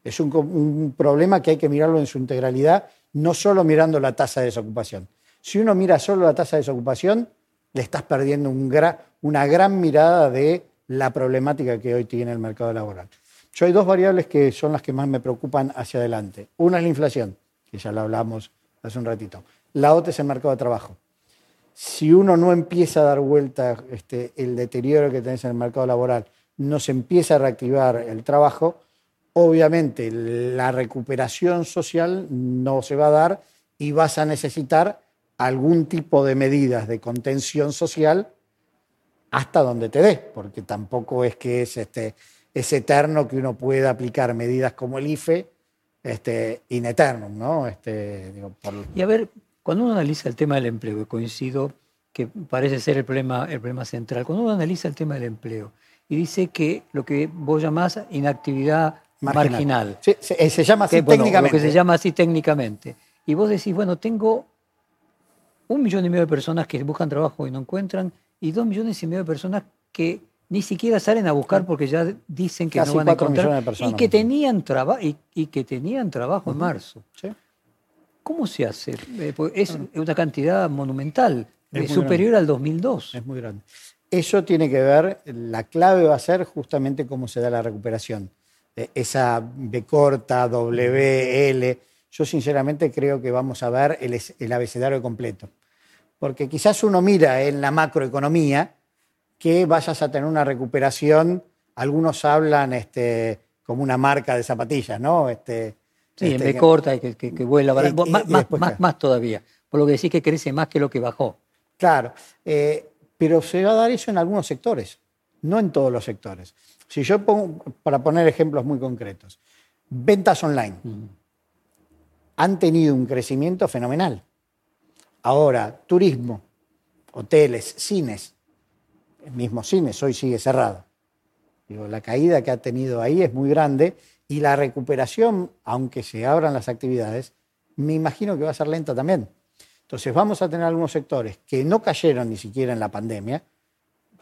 Es un, problema que hay que mirarlo en su integralidad, no solo mirando la tasa de desocupación. Si uno mira solo la tasa de desocupación, le estás perdiendo una gran mirada de la problemática que hoy tiene el mercado laboral. Yo hay dos variables que son las que más me preocupan hacia adelante. Una es la inflación, que ya lo hablamos hace un ratito. La otra es el mercado de trabajo. Si uno no empieza a dar vuelta este, el deterioro que tenés en el mercado laboral, no se empieza a reactivar el trabajo, obviamente la recuperación social no se va a dar y vas a necesitar algún tipo de medidas de contención social hasta donde te dé, porque tampoco es que es, este, es eterno que uno pueda aplicar medidas como el IFE este, in eternum, ¿no? Este, Y a ver, cuando uno analiza el tema del empleo, coincido que parece ser el problema, el problema central, cuando uno analiza el tema del empleo y dice que lo que vos llamás inactividad marginal, Sí, se, llama así técnicamente. Lo que se llama así técnicamente. Y vos decís, bueno, tengo un millón y medio de personas que buscan trabajo y no encuentran, y dos millones y medio de personas que ni siquiera salen a buscar porque ya dicen que no van a encontrar y que tenían trabajo y, que tenían trabajo en marzo. ¿Cómo se hace? Eh, pues, es una cantidad monumental, es superior al 2002. Es muy grande. Eso tiene que ver, la clave va a ser justamente cómo se da la recuperación. Eh, esa B corta, W, L. Yo sinceramente creo que vamos a ver el, el abecedario completo. Porque quizás uno mira en la macroeconomía que vayas a tener una recuperación, algunos hablan este, como una marca de zapatillas, ¿no? Este, sí, en este, B corta y que, vuela, más, todavía, por lo que decís que crece más que lo que bajó. Claro, eh, pero se va a dar eso en algunos sectores, no en todos los sectores. Si yo pongo, para poner ejemplos muy concretos, ventas online han tenido un crecimiento fenomenal. Ahora, turismo, hoteles, cines, el mismo cines hoy sigue cerrado. Digo, la caída que ha tenido ahí es muy grande y la recuperación, aunque se abran las actividades, me imagino que va a ser lenta también. Entonces vamos a tener algunos sectores que no cayeron ni siquiera en la pandemia,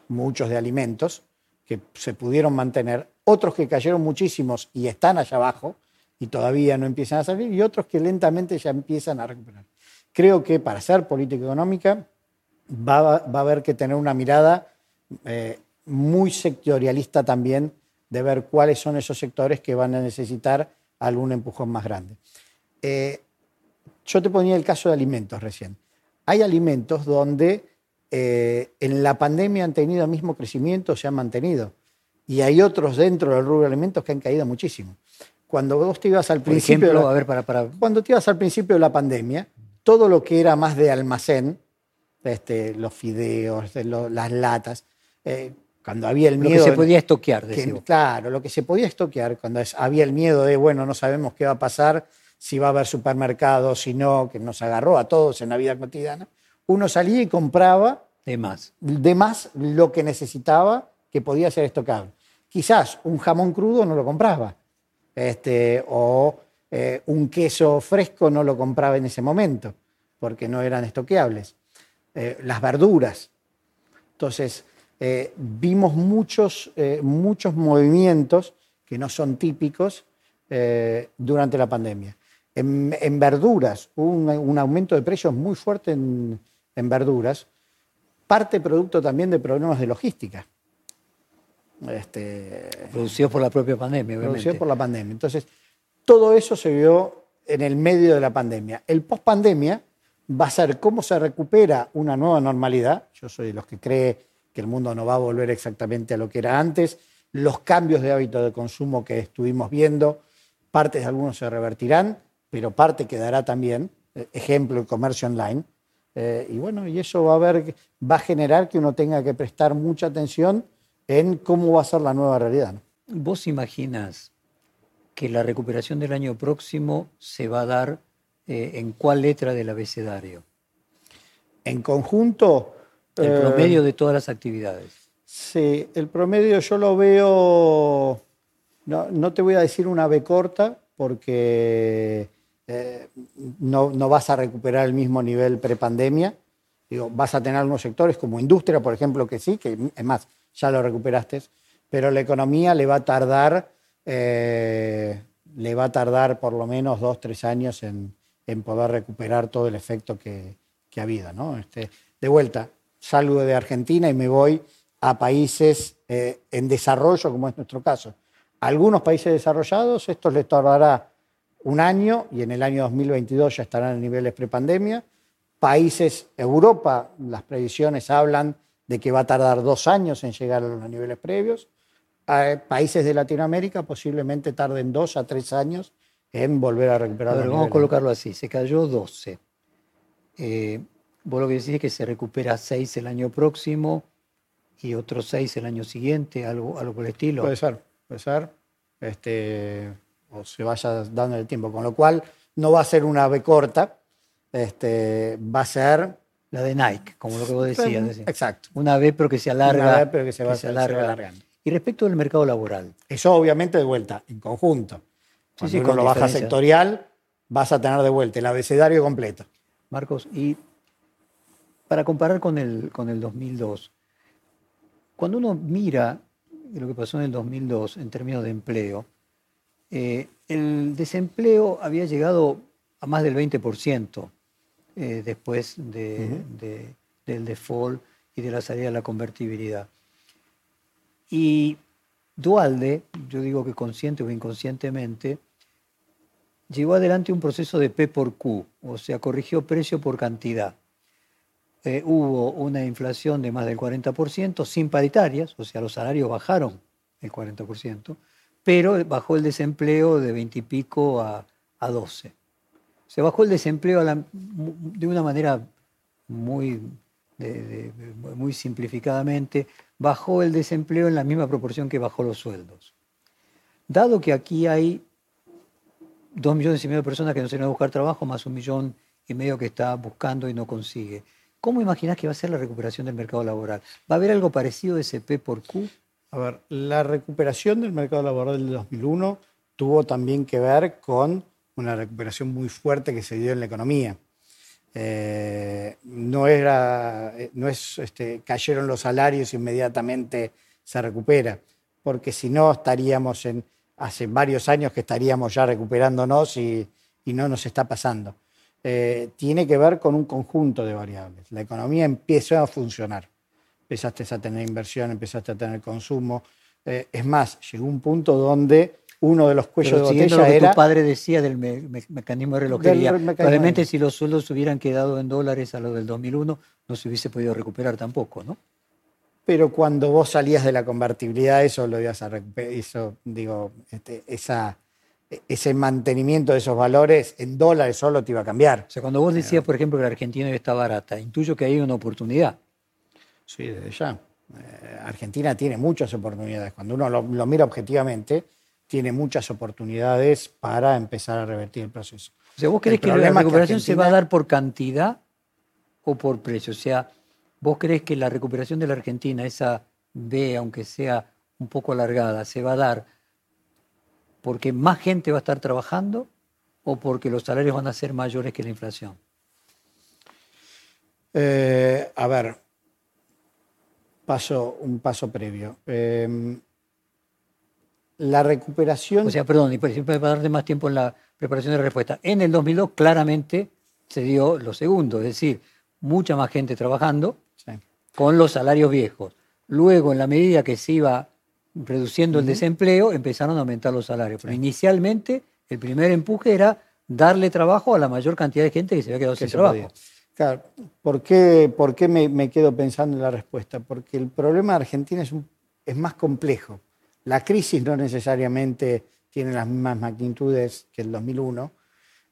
muchos de alimentos, que se pudieron mantener, otros que cayeron muchísimos y están allá abajo y todavía no empiezan a salir, y otros que lentamente ya empiezan a recuperar. Creo que para hacer política económica va, a haber que tener una mirada eh, muy sectorialista también de ver cuáles son esos sectores que van a necesitar algún empujón más grande. Eh, yo te ponía el caso de alimentos recién. Hay alimentos donde eh, en la pandemia han tenido el mismo crecimiento, se han mantenido. Y hay otros dentro del rubro de alimentos que han caído muchísimo. Cuando vos te ibas al principio. la, a ver, para, para... Cuando te ibas al principio de la pandemia, todo lo que era más de almacén, este, los fideos, las latas, eh, cuando había el miedo. Lo que se podía estoquear, Claro, lo que se podía estoquear, cuando había el miedo de, bueno, no sabemos qué va a pasar, si va a haber supermercados, si no, que nos agarró a todos en la vida cotidiana, uno salía y compraba. De más. De más lo que necesitaba que podía ser estocable. Quizás un jamón crudo no lo compraba. Este, o eh, un queso fresco no lo compraba en ese momento, porque no eran estoqueables. Eh, las verduras. Entonces, eh, vimos muchos, muchos movimientos que no son típicos durante la pandemia. En, verduras hubo un, aumento de precios muy fuerte en, verduras, parte producto también de problemas de logística. Este, producido por la propia pandemia, obviamente. Producido por la pandemia. Entonces, todo eso se vio en el medio de la pandemia. El post-pandemia va a ser cómo se recupera una nueva normalidad. Yo soy de los que cree que el mundo no va a volver exactamente a lo que era antes. Los cambios de hábito de consumo que estuvimos viendo, partes de algunos se revertirán, pero parte quedará también. Ejemplo, el comercio online. Eh, y bueno, y eso va a, va a generar que uno tenga que prestar mucha atención en cómo va a ser la nueva realidad. ¿Vos imaginas que la recuperación del año próximo se va a dar eh, en cuál letra del abecedario? En conjunto. El eh, promedio de todas las actividades. Sí, el promedio yo lo veo. No, te voy a decir una B corta, porque no, no, vas a recuperar el mismo nivel prepandemia. Digo, vas a tener algunos sectores como industria, por ejemplo, que sí, que es más, ya lo recuperaste, pero la economía le va a tardar, eh, le va a tardar por lo menos dos, tres años en, en poder recuperar todo el efecto que, que ha habido. ¿no? Este, de vuelta, salgo de Argentina y me voy a países eh, en desarrollo, como es nuestro caso. algunos países desarrollados esto les tardará un año y en el año 2022 ya estarán en niveles prepandemia. Países, Europa, las previsiones hablan de que va a tardar dos años en llegar a los niveles previos. Eh, países de Latinoamérica posiblemente tarden dos a tres años en volver a recuperar. A vamos a colocarlo así, se cayó 12. Eh, vos lo que decís es que se recupera 6 el año próximo y otros 6 el año siguiente, algo, algo por el estilo. Puede ser, puede ser. Este, o se vaya dando el tiempo. Con lo cual, no va a ser una B corta, este, va a ser. La de Nike, como lo que vos decías. Exacto. Una B, pero que se alarga. Una B, pero que se va, se alargando. Y respecto del mercado laboral. Eso, obviamente, de vuelta, en conjunto. Sí, sí, con lo baja sectorial, vas a tener de vuelta el abecedario completo. Marcos, y para comparar con el, con el 2002, cuando uno mira lo que pasó en el 2002 en términos de empleo, eh, el desempleo había llegado a más del 20% eh, después de, del default y de la salida de la convertibilidad. Y Dualde, yo digo que consciente o inconscientemente, llevó adelante un proceso de P por Q, o sea, corrigió precio por cantidad. Eh, hubo una inflación de más del 40%, sin paritarias, o sea, los salarios bajaron el 40%, pero bajó el desempleo de 20 y pico a, a 12. Se bajó el desempleo de una manera muy, muy simplificadamente, bajó el desempleo en la misma proporción que bajó los sueldos. Dado que aquí hay dos millones y medio de personas que no se van a buscar trabajo, más un millón y medio que está buscando y no consigue. ¿Cómo imaginas que va a ser la recuperación del mercado laboral? ¿Va a haber algo parecido de ese P por Q? A ver, la recuperación del mercado laboral del 2001 tuvo también que ver con una recuperación muy fuerte que se dio en la economía. Eh, no era, no es, este, cayeron los salarios inmediatamente se recupera, porque si no estaríamos en, hace varios años que estaríamos ya recuperándonos y, no nos está pasando. Eh, tiene que ver con un conjunto de variables. La economía empezó a funcionar. Empezaste a tener inversión, empezaste a tener consumo. Eh, es más, llegó un punto donde uno de los cuellos de botella lo que tu padre decía del mecanismo de relojería. Probablemente si los sueldos hubieran quedado en dólares a lo del 2001, no se hubiese podido recuperar tampoco, ¿no? pero cuando vos salías de la convertibilidad, eso lo ibas a recuperar, eso, digo, este, esa, ese mantenimiento de esos valores en dólares solo te iba a cambiar. O sea, cuando vos decías, por ejemplo, que la Argentina está barata, intuyo que hay una oportunidad. Sí, desde ya. Eh, Argentina tiene muchas oportunidades. Cuando uno lo, mira objetivamente, tiene muchas oportunidades para empezar a revertir el proceso. O sea, ¿vos crees que la recuperación se va a dar por cantidad o por precio? O sea, ¿Vos crees que la recuperación de la Argentina, esa B, aunque sea un poco alargada, se va a dar porque más gente va a estar trabajando o porque los salarios van a ser mayores que la inflación? Eh, a ver, paso, un paso previo. Em, la recuperación... O sea, perdón, y para darte más tiempo en la preparación de la respuesta. En el 2002 claramente se dio lo segundo, es decir, mucha más gente trabajando, con los salarios viejos. Luego, en la medida que se iba reduciendo el desempleo, empezaron a aumentar los salarios. Pero inicialmente, el primer empuje era darle trabajo a la mayor cantidad de gente que se había quedado sin trabajo. Claro, ¿por qué, por qué me, quedo pensando en la respuesta? Porque el problema de Argentina es, es más complejo. La crisis no necesariamente tiene las mismas magnitudes que el 2001,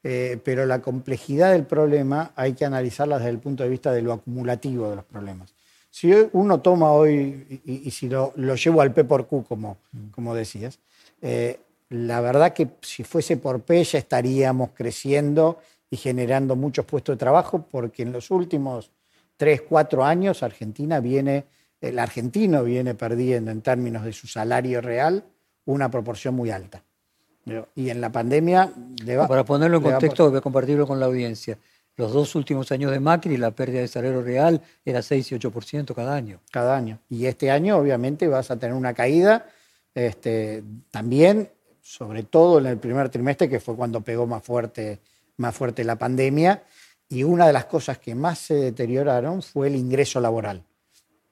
eh, pero la complejidad del problema hay que analizarla desde el punto de vista de lo acumulativo de los problemas. Si uno toma hoy, y, si lo, llevo al P por Q, como, como decías, eh, la verdad que si fuese por P ya estaríamos creciendo y generando muchos puestos de trabajo, porque en los últimos tres, cuatro años Argentina viene, el argentino viene perdiendo en términos de su salario real una proporción muy alta. Y en la pandemia... Para ponerlo en contexto, voy a compartirlo con la audiencia. Los dos últimos años de Macri, la pérdida de salario real era 6 y 8% cada año. Cada año. Y este año, obviamente, vas a tener una caída. Este, también, sobre todo en el primer trimestre, que fue cuando pegó más fuerte, más fuerte la pandemia. Y una de las cosas que más se deterioraron fue el ingreso laboral.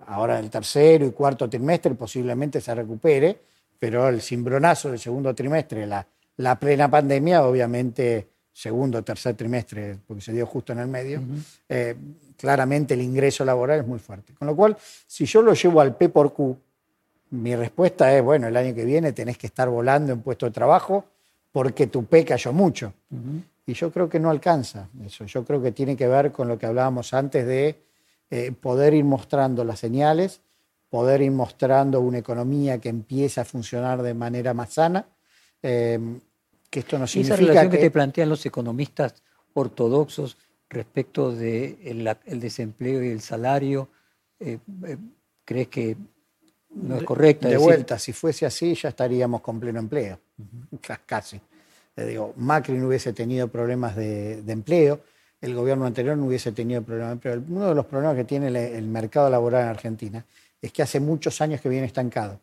Ahora, el tercero y cuarto trimestre posiblemente se recupere, pero el cimbronazo del segundo trimestre, la, la plena pandemia, obviamente, segundo tercer trimestre, porque se dio justo en el medio, eh, claramente el ingreso laboral es muy fuerte. Con lo cual, si yo lo llevo al P por Q, mi respuesta es, bueno, el año que viene tenés que estar volando en puesto de trabajo porque tu P cayó mucho. Y yo creo que no alcanza eso. Yo creo que tiene que ver con lo que hablábamos antes de eh, poder ir mostrando las señales, poder ir mostrando una economía que empieza a funcionar de manera más sana. Eh, que esto no significa esa relación que... te plantean los economistas ortodoxos respecto del de el desempleo y el salario, eh, ¿crees que no es correcta? De, vuelta, si fuese así ya estaríamos con pleno empleo, casi. Le digo, Macri no hubiese tenido problemas de, empleo, el gobierno anterior no hubiese tenido problemas de empleo. Uno de los problemas que tiene el, mercado laboral en Argentina es que hace muchos años que viene estancado.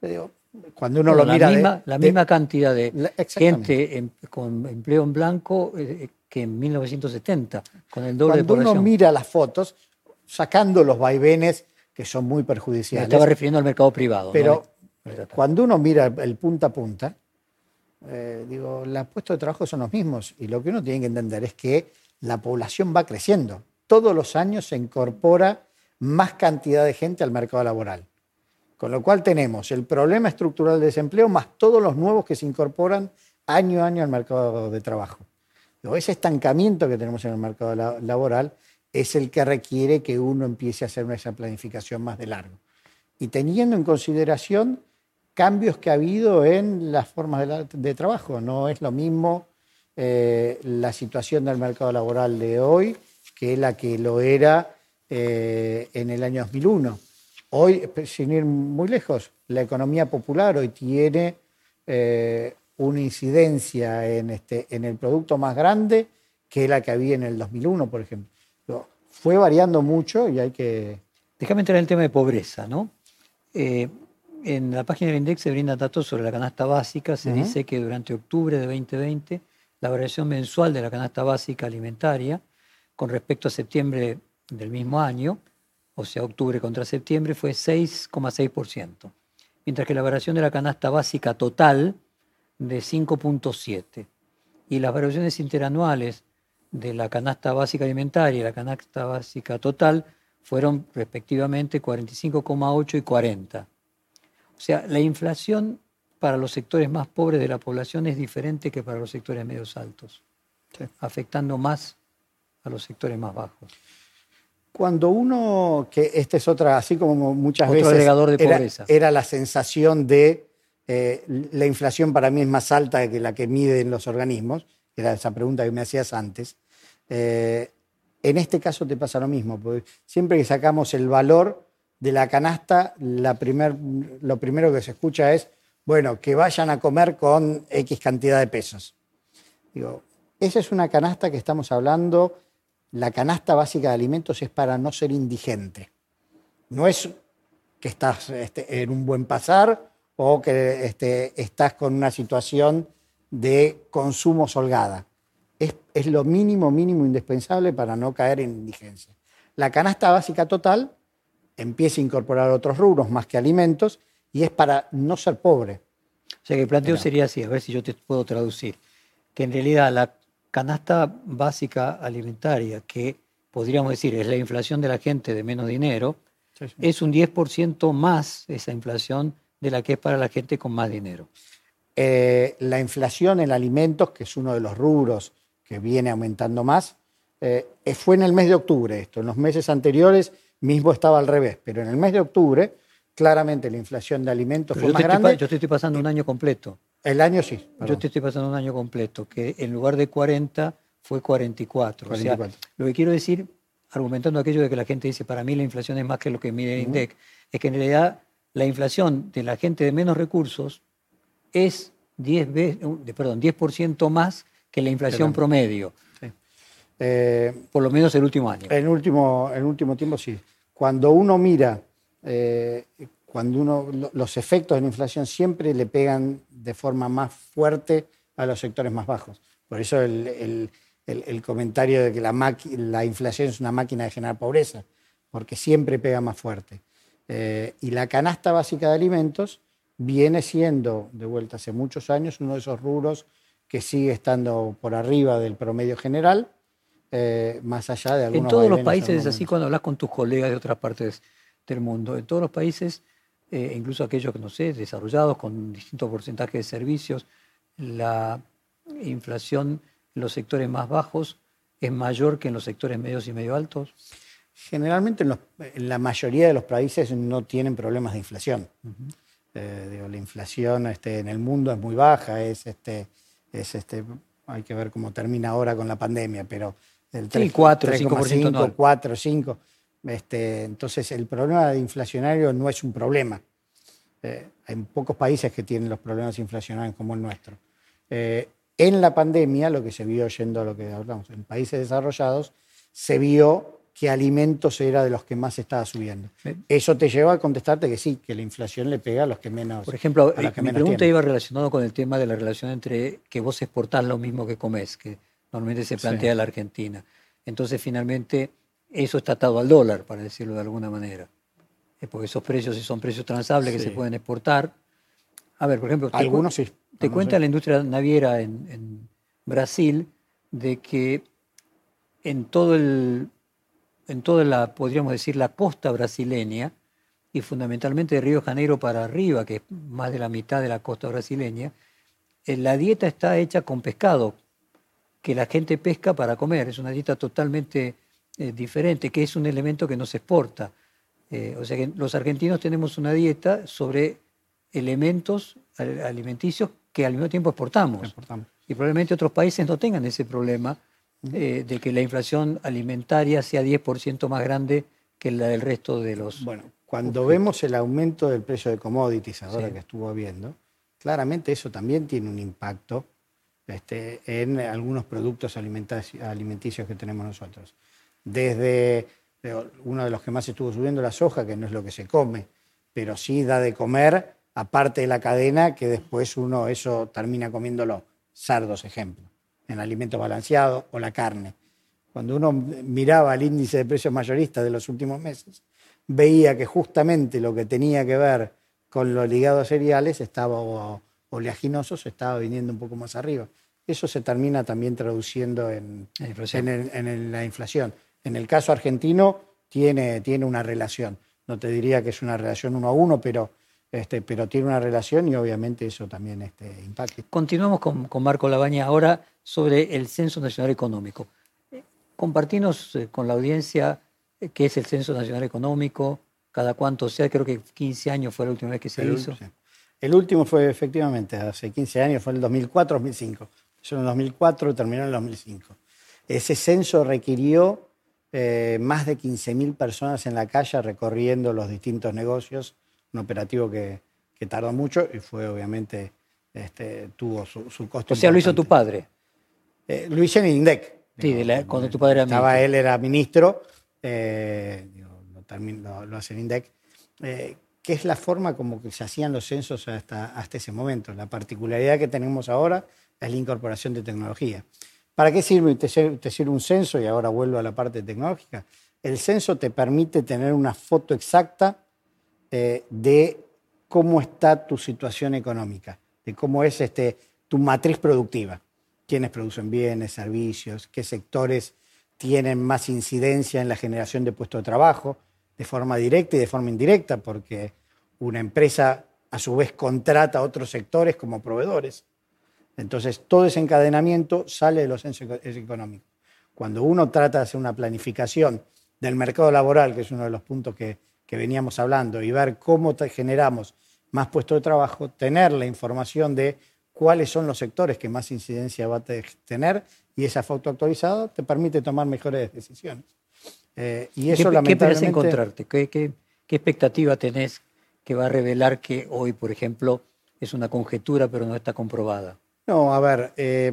Le digo, cuando uno lo la mira. La misma cantidad de gente con empleo en blanco eh, que en 1970, con el doble Cuando uno mira las fotos, sacando los vaivenes que son muy perjudiciales. Me estaba refiriendo al mercado privado. Pero cuando uno mira el punta a punta, eh, digo, los puestos de trabajo son los mismos y lo que uno tiene que entender es que la población va creciendo. Todos los años se incorpora más cantidad de gente al mercado laboral. Con lo cual tenemos el problema estructural de desempleo más todos los nuevos que se incorporan año a año al mercado de trabajo. ese estancamiento que tenemos en el mercado laboral es el que requiere que uno empiece a hacer esa planificación más de largo. Y teniendo en consideración cambios que ha habido en las formas de, trabajo. No es lo mismo eh, la situación del mercado laboral de hoy que la que lo era eh, en el año 2001. Hoy, sin ir muy lejos, la economía popular hoy tiene eh, una incidencia en, este, en el producto más grande que la que había en el 2001, por ejemplo. Fue variando mucho y hay que... Déjame entrar en el tema de pobreza, ¿no? En la página del INDEX se brindan datos sobre la canasta básica. Se dice que durante octubre de 2020 la variación mensual de la canasta básica alimentaria con respecto a septiembre del mismo año, o sea, octubre contra septiembre, fue 6,6%, mientras que la variación de la canasta básica total de 5,7%. Y las variaciones interanuales de la canasta básica alimentaria y la canasta básica total fueron respectivamente 45,8 y 40. O sea, la inflación para los sectores más pobres de la población es diferente que para los sectores medios altos, afectando más a los sectores más bajos. Cuando uno, que esta es otra, así como muchas Otro veces agregador de era, pobreza. era la sensación de eh, la inflación para mí es más alta que la que miden los organismos, era esa pregunta que me hacías antes. Eh, en este caso te pasa lo mismo, porque siempre que sacamos el valor de la canasta, lo primero que se escucha es, bueno, que vayan a comer con X cantidad de pesos. Digo, esa es una canasta que estamos hablando, la canasta básica de alimentos es para no ser indigente. No es que estás este, en un buen pasar o que este, estás con una situación de consumo holgada. Es, es lo mínimo, mínimo indispensable para no caer en indigencia. La canasta básica total empiece a incorporar otros rubros más que alimentos y es para no ser pobre. O sea que el planteo sería así, a ver si yo te puedo traducir, que en realidad la canasta básica alimentaria, que podríamos decir es la inflación de la gente de menos dinero, es un 10% más esa inflación de la que es para la gente con más dinero. Eh, la inflación en alimentos, que es uno de los rubros que viene aumentando más, eh, fue en el mes de octubre esto. En los meses anteriores mismo estaba al revés, pero en el mes de octubre claramente la inflación de alimentos fue más grande. Yo te estoy pasando un año completo. El año sí. Yo te estoy pasando un año completo, que en lugar de 40 fue 44. O sea, lo que quiero decir, argumentando aquello de que la gente dice, para mí la inflación es más que lo que mide el INDEC, es que en realidad la inflación de la gente de menos recursos es 10, veces, perdón, 10 más que la inflación promedio. Eh, Por lo menos el último año. En último, el último tiempo sí. Cuando uno mira, eh, cuando uno, los efectos de la inflación siempre le pegan de forma más fuerte a los sectores más bajos. Por eso el, comentario de que la, la, inflación es una máquina de generar pobreza, porque siempre pega más fuerte. Eh, y la canasta básica de alimentos viene siendo, de vuelta hace muchos años, uno de esos rubros que sigue estando por arriba del promedio general, eh, más allá de algunos En todos los países es así cuando hablas con tus colegas de otras partes del mundo. En todos los países, eh, incluso aquellos que no sé, desarrollados con distintos porcentajes de servicios, la inflación en los sectores más bajos es mayor que en los sectores medios y medio altos. Generalmente en, la mayoría de los países no tienen problemas de inflación. Eh, la inflación este, en el mundo es muy baja, es este, es este, hay que ver cómo termina ahora con la pandemia, pero el 3, 4, 5%, 4, 5. Este, entonces el problema inflacionario no es un problema. Eh, hay pocos países que tienen los problemas inflacionarios como el nuestro. Eh, en la pandemia, lo que se vio yendo a lo que hablamos, en países desarrollados, se vio que alimentos era de los que más estaba subiendo. Eso te lleva a contestarte que sí, que la inflación le pega a los que menos. Por ejemplo, mi pregunta iba relacionado con el tema de la relación entre que vos exportás lo mismo que comés, que normalmente se plantea en la Argentina. Entonces, finalmente, eso está atado al dólar, para decirlo de alguna manera. Porque esos precios, si son precios transables que se pueden exportar. A ver, por ejemplo, algunos sí. Te cuenta la industria naviera en Brasil de que en todo el en toda la, podríamos decir, la costa brasileña, y fundamentalmente de Río de Janeiro para arriba, que es más de la mitad de la costa brasileña, eh, la dieta está hecha con pescado, que la gente pesca para comer. Es una dieta totalmente eh, diferente, que es un elemento que no se exporta. Eh, o sea que los argentinos tenemos una dieta sobre elementos alimenticios que al mismo tiempo exportamos. exportamos. Y probablemente otros países no tengan ese problema eh, de que la inflación alimentaria sea 10% más grande que la del resto de los... Bueno, cuando vemos el aumento del precio de commodities ahora que estuvo viendo, claramente eso también tiene un impacto este, en algunos productos alimenticios que tenemos nosotros. Desde uno de los que más estuvo subiendo, la soja, que no es lo que se come, pero sí da de comer, aparte de la cadena, que después uno eso termina comiéndolo. Sardos, ejemplo en alimentos balanceados o la carne. Cuando uno miraba el índice de precios mayoristas de los últimos meses, veía que justamente lo que tenía que ver con lo ligado a cereales estaba, o oleaginosos estaba viniendo un poco más arriba. Eso se termina también traduciendo en, en, la inflación. En el caso argentino tiene, tiene una relación. No te diría que es una relación uno a uno, pero este, pero tiene una relación y obviamente eso también este, impacta. Continuamos con, con, Marco Labaña ahora sobre el Censo Nacional Económico. Compartimos eh, con la audiencia eh, qué es el Censo Nacional Económico, cada cuánto sea, creo que 15 años fue la última vez que se hizo. El último fue efectivamente hace 15 años, fue en el 2004-2005. Eso en el 2004 terminó en el 2005. Ese censo requirió eh, más de 15.000 personas en la calle recorriendo los distintos negocios un operativo que, tardó mucho y fue obviamente, este, tuvo su, costo. O sea, lo hizo tu padre. Eh, lo hice en INDEC. Sí, cuando tu padre era estaba, Él era ministro, eh, lo, hace el INDEC, eh, que es la forma como que se hacían los censos hasta, ese momento. La particularidad que tenemos ahora es la incorporación de tecnología. ¿Para qué sirve, te sirve un censo? Y ahora vuelvo a la parte tecnológica. El censo te permite tener una foto exacta eh, de cómo está tu situación económica, de cómo es este, tu matriz productiva. Quiénes producen bienes, servicios, qué sectores tienen más incidencia en la generación de puestos de trabajo, de forma directa y de forma indirecta, porque una empresa a su vez contrata a otros sectores como proveedores. Entonces, todo ese encadenamiento sale de los censos económicos. Cuando uno trata de hacer una planificación del mercado laboral, que es uno de los puntos que, que veníamos hablando y ver cómo generamos más puestos de trabajo, tener la información de cuáles son los sectores que más incidencia va a tener y esa foto actualizada te permite tomar mejores decisiones. Eh, y eso, ¿Qué, lamentablemente... ¿Qué encontrarte? ¿Qué, qué, expectativa tenés que va a revelar que hoy, por ejemplo, es una conjetura pero no está comprobada? No, a ver, eh,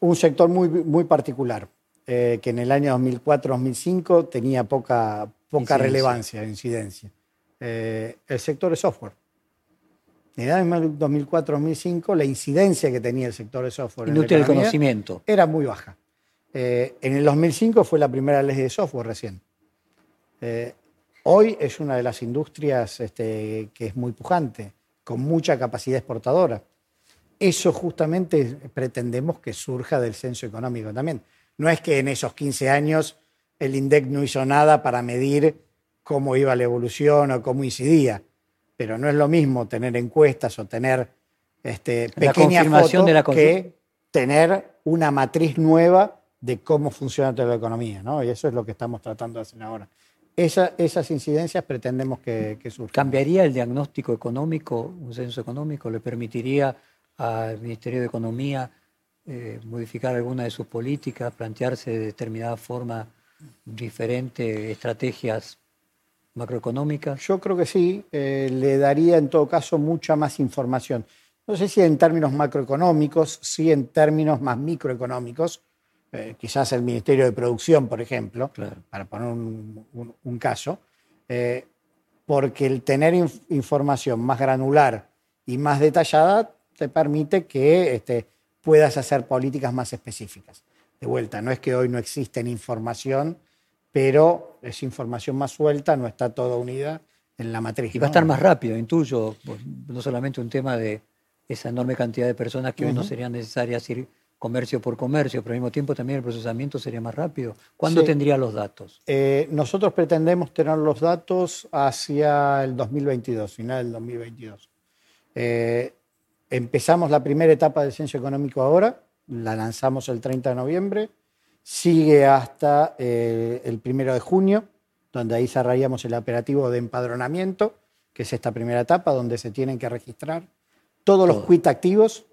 un sector muy, muy particular, eh, que en el año 2004-2005 tenía poca, poca relevancia, incidencia. Eh, el sector de software. En el año 2004-2005 la incidencia que tenía el sector de software Industria del conocimiento. era muy baja. En el 2005 fue la primera ley de software recién. hoy es una de las industrias este, que es muy pujante, con mucha capacidad exportadora. Eso justamente pretendemos que surja del censo económico también. No es que en esos 15 años el INDEC no hizo nada para medir cómo iba la evolución o cómo incidía, pero no es lo mismo tener encuestas o tener este, pequeñas fotos que tener una matriz nueva de cómo funciona toda la economía, ¿no? Y eso es lo que estamos tratando de hacer ahora. esas incidencias pretendemos que, que surjan. ¿Cambiaría el diagnóstico económico, un censo económico? ¿Le permitiría al Ministerio de Economía eh, modificar alguna de sus políticas, plantearse de determinada forma diferentes estrategias macroeconómicas? Yo creo que sí, eh, le daría en todo caso mucha más información. No sé si en términos macroeconómicos, sí en términos más microeconómicos, eh, quizás el Ministerio de Producción, por ejemplo, para poner un, caso, porque el tener información más granular y más detallada te permite que este, puedas hacer políticas más específicas. De vuelta, no es que hoy no existen información, pero es información más suelta, no está toda unida en la matriz. Y va a estar más rápido, intuyo, pues, no solamente un tema de esa enorme cantidad de personas que hoy no serían necesarias ir comercio por comercio, pero al mismo tiempo también el procesamiento sería más rápido. ¿Cuándo tendría los datos? Eh, nosotros pretendemos tener los datos hacia el 2022, final del 2022. Eh, Empezamos la primera etapa del censo económico ahora, la lanzamos el 30 de noviembre, sigue hasta eh, el 1 de junio, donde ahí cerraríamos el operativo de empadronamiento, que es esta primera etapa, donde se tienen que registrar todos los quit activos,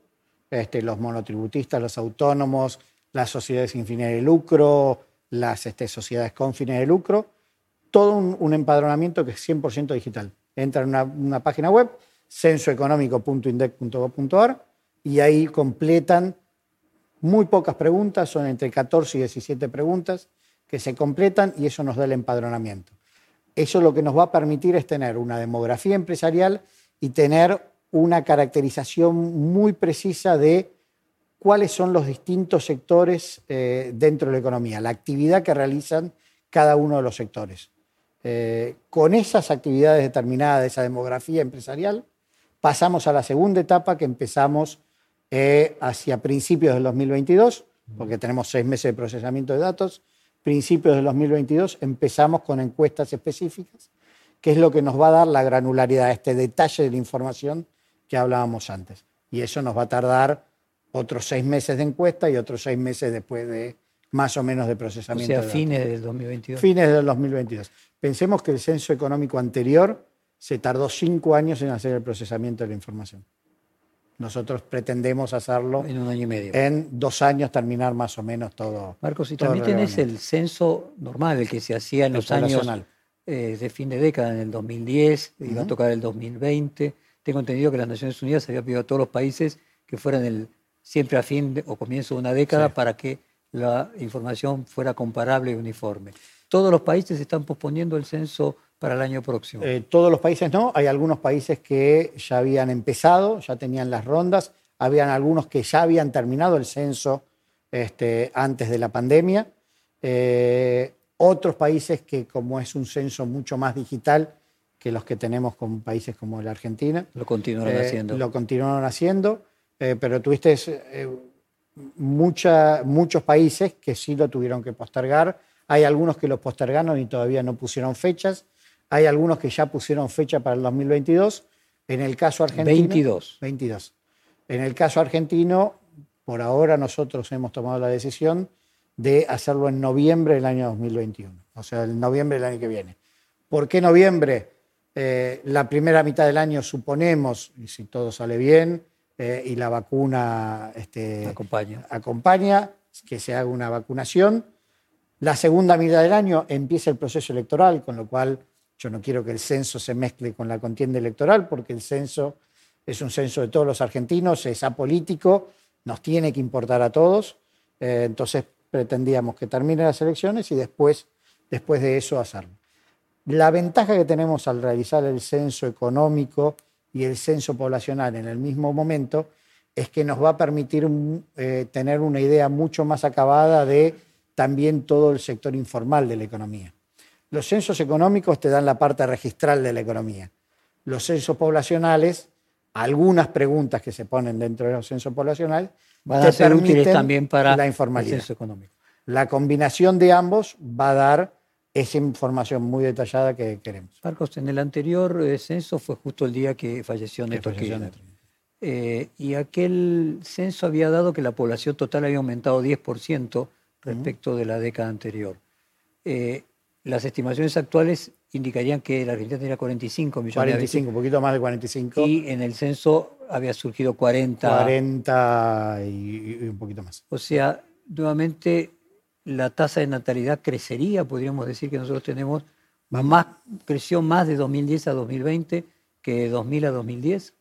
este, los monotributistas, los autónomos, las sociedades sin fines de lucro, las este, sociedades con fines de lucro, todo un, empadronamiento que es 100% digital. Entra en una página web, censoeconómico.indec.gov.ar y ahí completan muy pocas preguntas, son entre 14 y 17 preguntas que se completan y eso nos da el empadronamiento. Eso lo que nos va a permitir es tener una demografía empresarial y tener una caracterización muy precisa de cuáles son los distintos sectores eh, dentro de la economía, la actividad que realizan cada uno de los sectores. Eh, con esas actividades determinadas de esa demografía empresarial, Pasamos a la segunda etapa que empezamos eh, hacia principios del 2022, porque tenemos seis meses de procesamiento de datos. Principios del 2022 empezamos con encuestas específicas, que es lo que nos va a dar la granularidad, este detalle de la información que hablábamos antes. Y eso nos va a tardar otros seis meses de encuesta y otros seis meses después de más o menos de procesamiento. O sea, fines del 2022. Fines del 2022. Pensemos que el censo económico anterior se tardó cinco años en hacer el procesamiento de la información. Nosotros pretendemos hacerlo en un año y medio. En dos años terminar más o menos todo. Marcos, y también tenés el censo normal, el que se hacía en los años eh, de fin de década, en el 2010, iba a tocar el 2020. Tengo entendido que las Naciones Unidas había pedido a todos los países que fueran el, siempre a fin o comienzo de una década para que la información fuera comparable y uniforme. Todos los países están posponiendo el censo para el año próximo? Eh, todos los países no, hay algunos países que ya habían empezado, ya tenían las rondas, habían algunos que ya habían terminado el censo este, antes de la pandemia, eh, otros países que como es un censo mucho más digital que los que tenemos con países como la Argentina. Lo continuaron eh, haciendo. Lo continuaron haciendo, pero tuviste mucha, muchos países que sí lo tuvieron que postergar. Hay algunos que lo postergaron y todavía no pusieron fechas. Hay algunos que ya pusieron fecha para el 2022. En el caso argentino. 22. 22. En el caso argentino, por ahora nosotros hemos tomado la decisión de hacerlo en noviembre del año 2021, o sea, en noviembre del año que viene. ¿Por qué noviembre? Eh, la primera mitad del año suponemos, y si todo sale bien, eh, y la vacuna este, acompaña. acompaña, que se haga una vacunación. La segunda mitad del año empieza el proceso electoral, con lo cual yo no quiero que el censo se mezcle con la contienda electoral porque el censo es un censo de todos los argentinos, es apolítico, nos tiene que importar a todos. Eh, entonces pretendíamos que terminen las elecciones y después, después de eso hacerlo. La ventaja que tenemos al realizar el censo económico y el censo poblacional en el mismo momento es que nos va a permitir eh, tener una idea mucho más acabada de también todo el sector informal de la economía. Los censos económicos te dan la parte registral de la economía. Los censos poblacionales, algunas preguntas que se ponen dentro de los censos poblacionales, van a ser útiles también para la informalidad. el censo económico. La combinación de ambos va a dar esa información muy detallada que queremos. Marcos, en el anterior eh, censo fue justo el día que falleció Néstor Kirchner. Eh, y aquel censo había dado que la población total había aumentado 10% respecto de la década anterior. Eh, las estimaciones actuales indicarían que la Argentina tenía 45 millones 45, un poquito más de 45. Y en el censo había surgido 40. 40 y, y un poquito más. O sea, nuevamente la tasa de natalidad crecería, podríamos decir que nosotros tenemos más, creció más de 2010 a 2020 que de 2000 a 2010.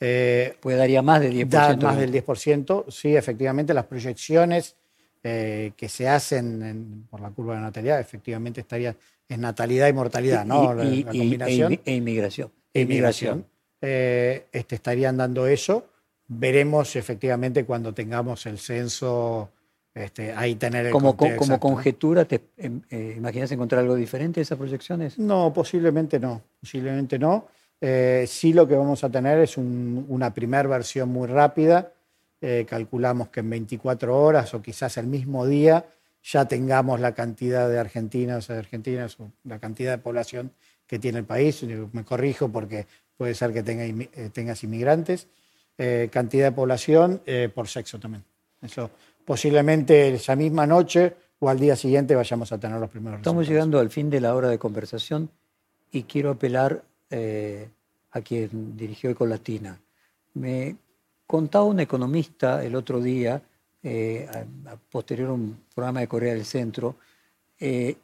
Eh, pues daría más del 10%. más del 10%, sí, efectivamente las proyecciones eh, que se hacen por la curva de natalidad, efectivamente estaría en natalidad y mortalidad, ¿no? la, combinación. E, inmigración. E inmigración. Eh, este, estarían dando eso. Veremos efectivamente cuando tengamos el censo este, ahí tener el como, como conjetura, ¿te em, eh, imaginas encontrar algo diferente de esas proyecciones? No, posiblemente no, posiblemente no. Eh, sí lo que vamos a tener es una primera versión muy rápida. Eh, calculamos que en 24 horas o quizás el mismo día ya tengamos la cantidad de argentinos o de argentinas o la cantidad de población que tiene el país. Me corrijo porque puede ser que tenga, tengas inmigrantes. cantidad de población por sexo también. Eso posiblemente esa misma noche o al día siguiente vayamos a tener los primeros Estamos llegando al fin de la hora de conversación y quiero apelar eh, a quien dirigió Ecolatina. Me contaba un economista el otro día, eh, a, posterior a un programa de Corea del Centro, eh,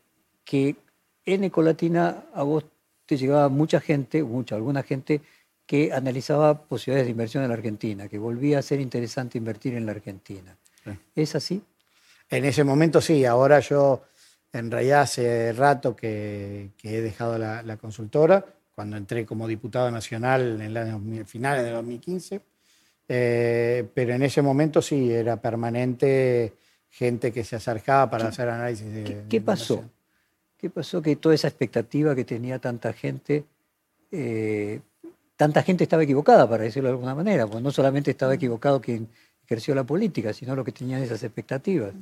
que en Ecolatina a vos te llegaba mucha gente, mucha, alguna gente que analizaba posibilidades de inversión en la Argentina, que volvía a ser interesante invertir en la Argentina. ¿Es así? En ese momento sí, ahora yo en realidad hace rato que, he dejado la, consultora, cuando entré como diputado nacional en los finales de 2015, eh, pero en ese momento sí, era permanente gente que se acercaba para hacer análisis de... ¿Qué, pasó? ¿Qué pasó que toda esa expectativa que tenía tanta gente, eh, tanta gente estaba equivocada, para decirlo de alguna manera? Pues no solamente estaba equivocado quien creció la política, sino lo que tenían esas expectativas.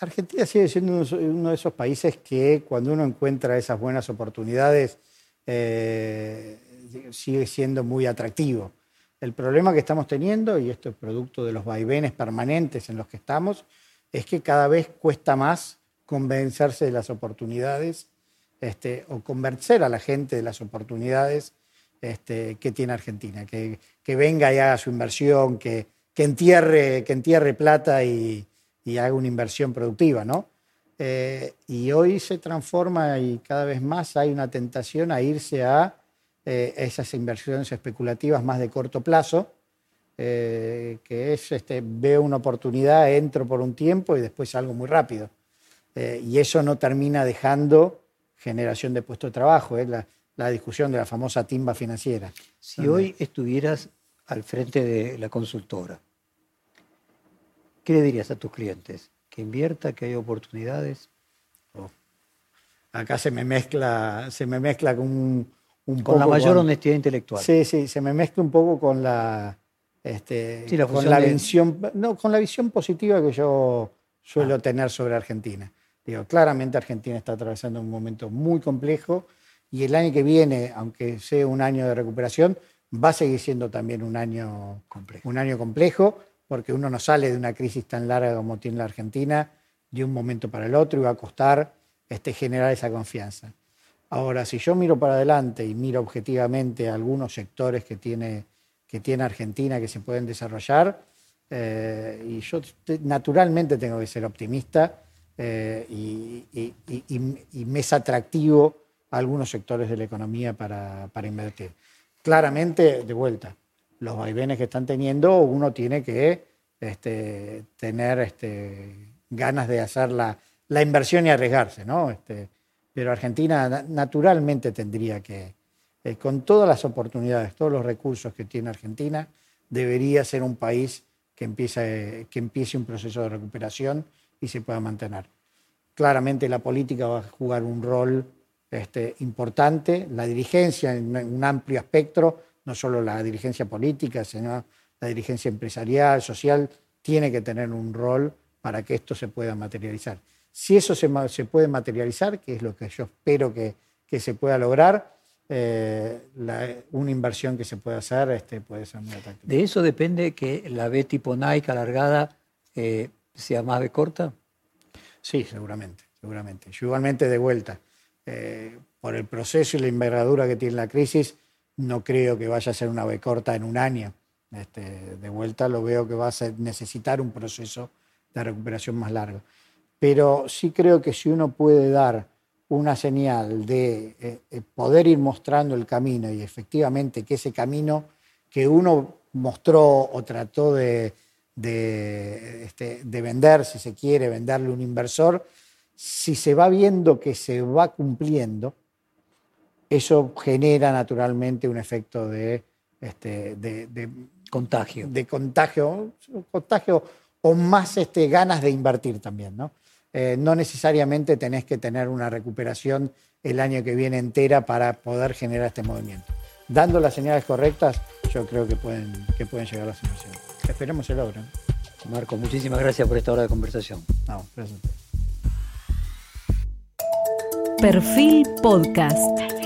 Argentina sigue siendo uno de esos países que cuando uno encuentra esas buenas oportunidades eh, sigue siendo muy atractivo. El problema que estamos teniendo, y esto es producto de los vaivenes permanentes en los que estamos, es que cada vez cuesta más convencerse de las oportunidades este, o convencer a la gente de las oportunidades este, que tiene Argentina, que, que venga y haga su inversión, que, que entierre, que entierre plata y, haga una inversión productiva, ¿no? Eh, y hoy se transforma y cada vez más hay una tentación a irse a eh, esas inversiones especulativas más de corto plazo, eh, que es, este, veo una oportunidad, entro por un tiempo y después salgo muy rápido. y eso no termina dejando generación de puestos de trabajo, es la, la discusión de la famosa timba financiera. Si hoy estuvieras al frente de la consultora. ¿Qué le dirías a tus clientes? ¿Que invierta, que hay oportunidades? Oh. Acá se me mezcla, se me mezcla con un, un con la mayor honestidad intelectual. Sí, sí, se me mezcla un poco con la, este, con la visión, no, con la visión positiva que yo suelo ah. tener sobre Argentina. Digo, claramente Argentina está atravesando un momento muy complejo y el año que viene, aunque sea un año de recuperación, va a seguir siendo también un año complejo. Un año complejo porque uno no sale de una crisis tan larga como tiene la Argentina de un momento para el otro y va a costar este, generar esa confianza. Ahora, si yo miro para adelante y miro objetivamente algunos sectores que tiene, que tiene Argentina que se pueden desarrollar, eh, y yo naturalmente tengo que ser optimista eh, y, me es atractivo algunos sectores de la economía para, para invertir. Claramente, de vuelta, los vaivenes que están teniendo, uno tiene que este, tener este, ganas de hacer la, inversión y arriesgarse, ¿no? Este, pero Argentina naturalmente tendría que, eh, con todas las oportunidades, todos los recursos que tiene Argentina, debería ser un país que empiece, que empiece un proceso de recuperación y se pueda mantener. Claramente la política va a jugar un rol este, importante, la dirigencia en un amplio espectro, no solo la dirigencia política, sino la dirigencia empresarial, social, tiene que tener un rol para que esto se pueda materializar. Si eso se, puede materializar, que es lo que yo espero que, se pueda lograr, eh, una inversión que se pueda hacer este, puede ser muy atractiva. ¿De eso depende que la B tipo Nike alargada eh, sea más B corta? Sí, seguramente, seguramente. Yo igualmente de vuelta, eh, por el proceso y la envergadura que tiene la crisis, no creo que vaya a ser una B corta en un año. Este, de vuelta lo veo que va a necesitar un proceso de recuperación más largo. Pero sí creo que si uno puede dar una señal de eh, eh, poder ir mostrando el camino y efectivamente que ese camino que uno mostró o trató de, de, este, de vender, si se quiere, venderle un inversor, si se va viendo que se va cumpliendo, eso genera naturalmente un efecto de, este, de, contagio. De contagio, contagio o más este, ganas de invertir también. ¿no? Eh, no necesariamente tenés que tener una recuperación el año que viene entera para poder generar este movimiento. Dando las señales correctas, yo creo que pueden, que pueden llegar las inversiones. Esperemos se logren. Marco, muchísimas gracias por esta hora de conversación. No, gracias. Perfil Podcast.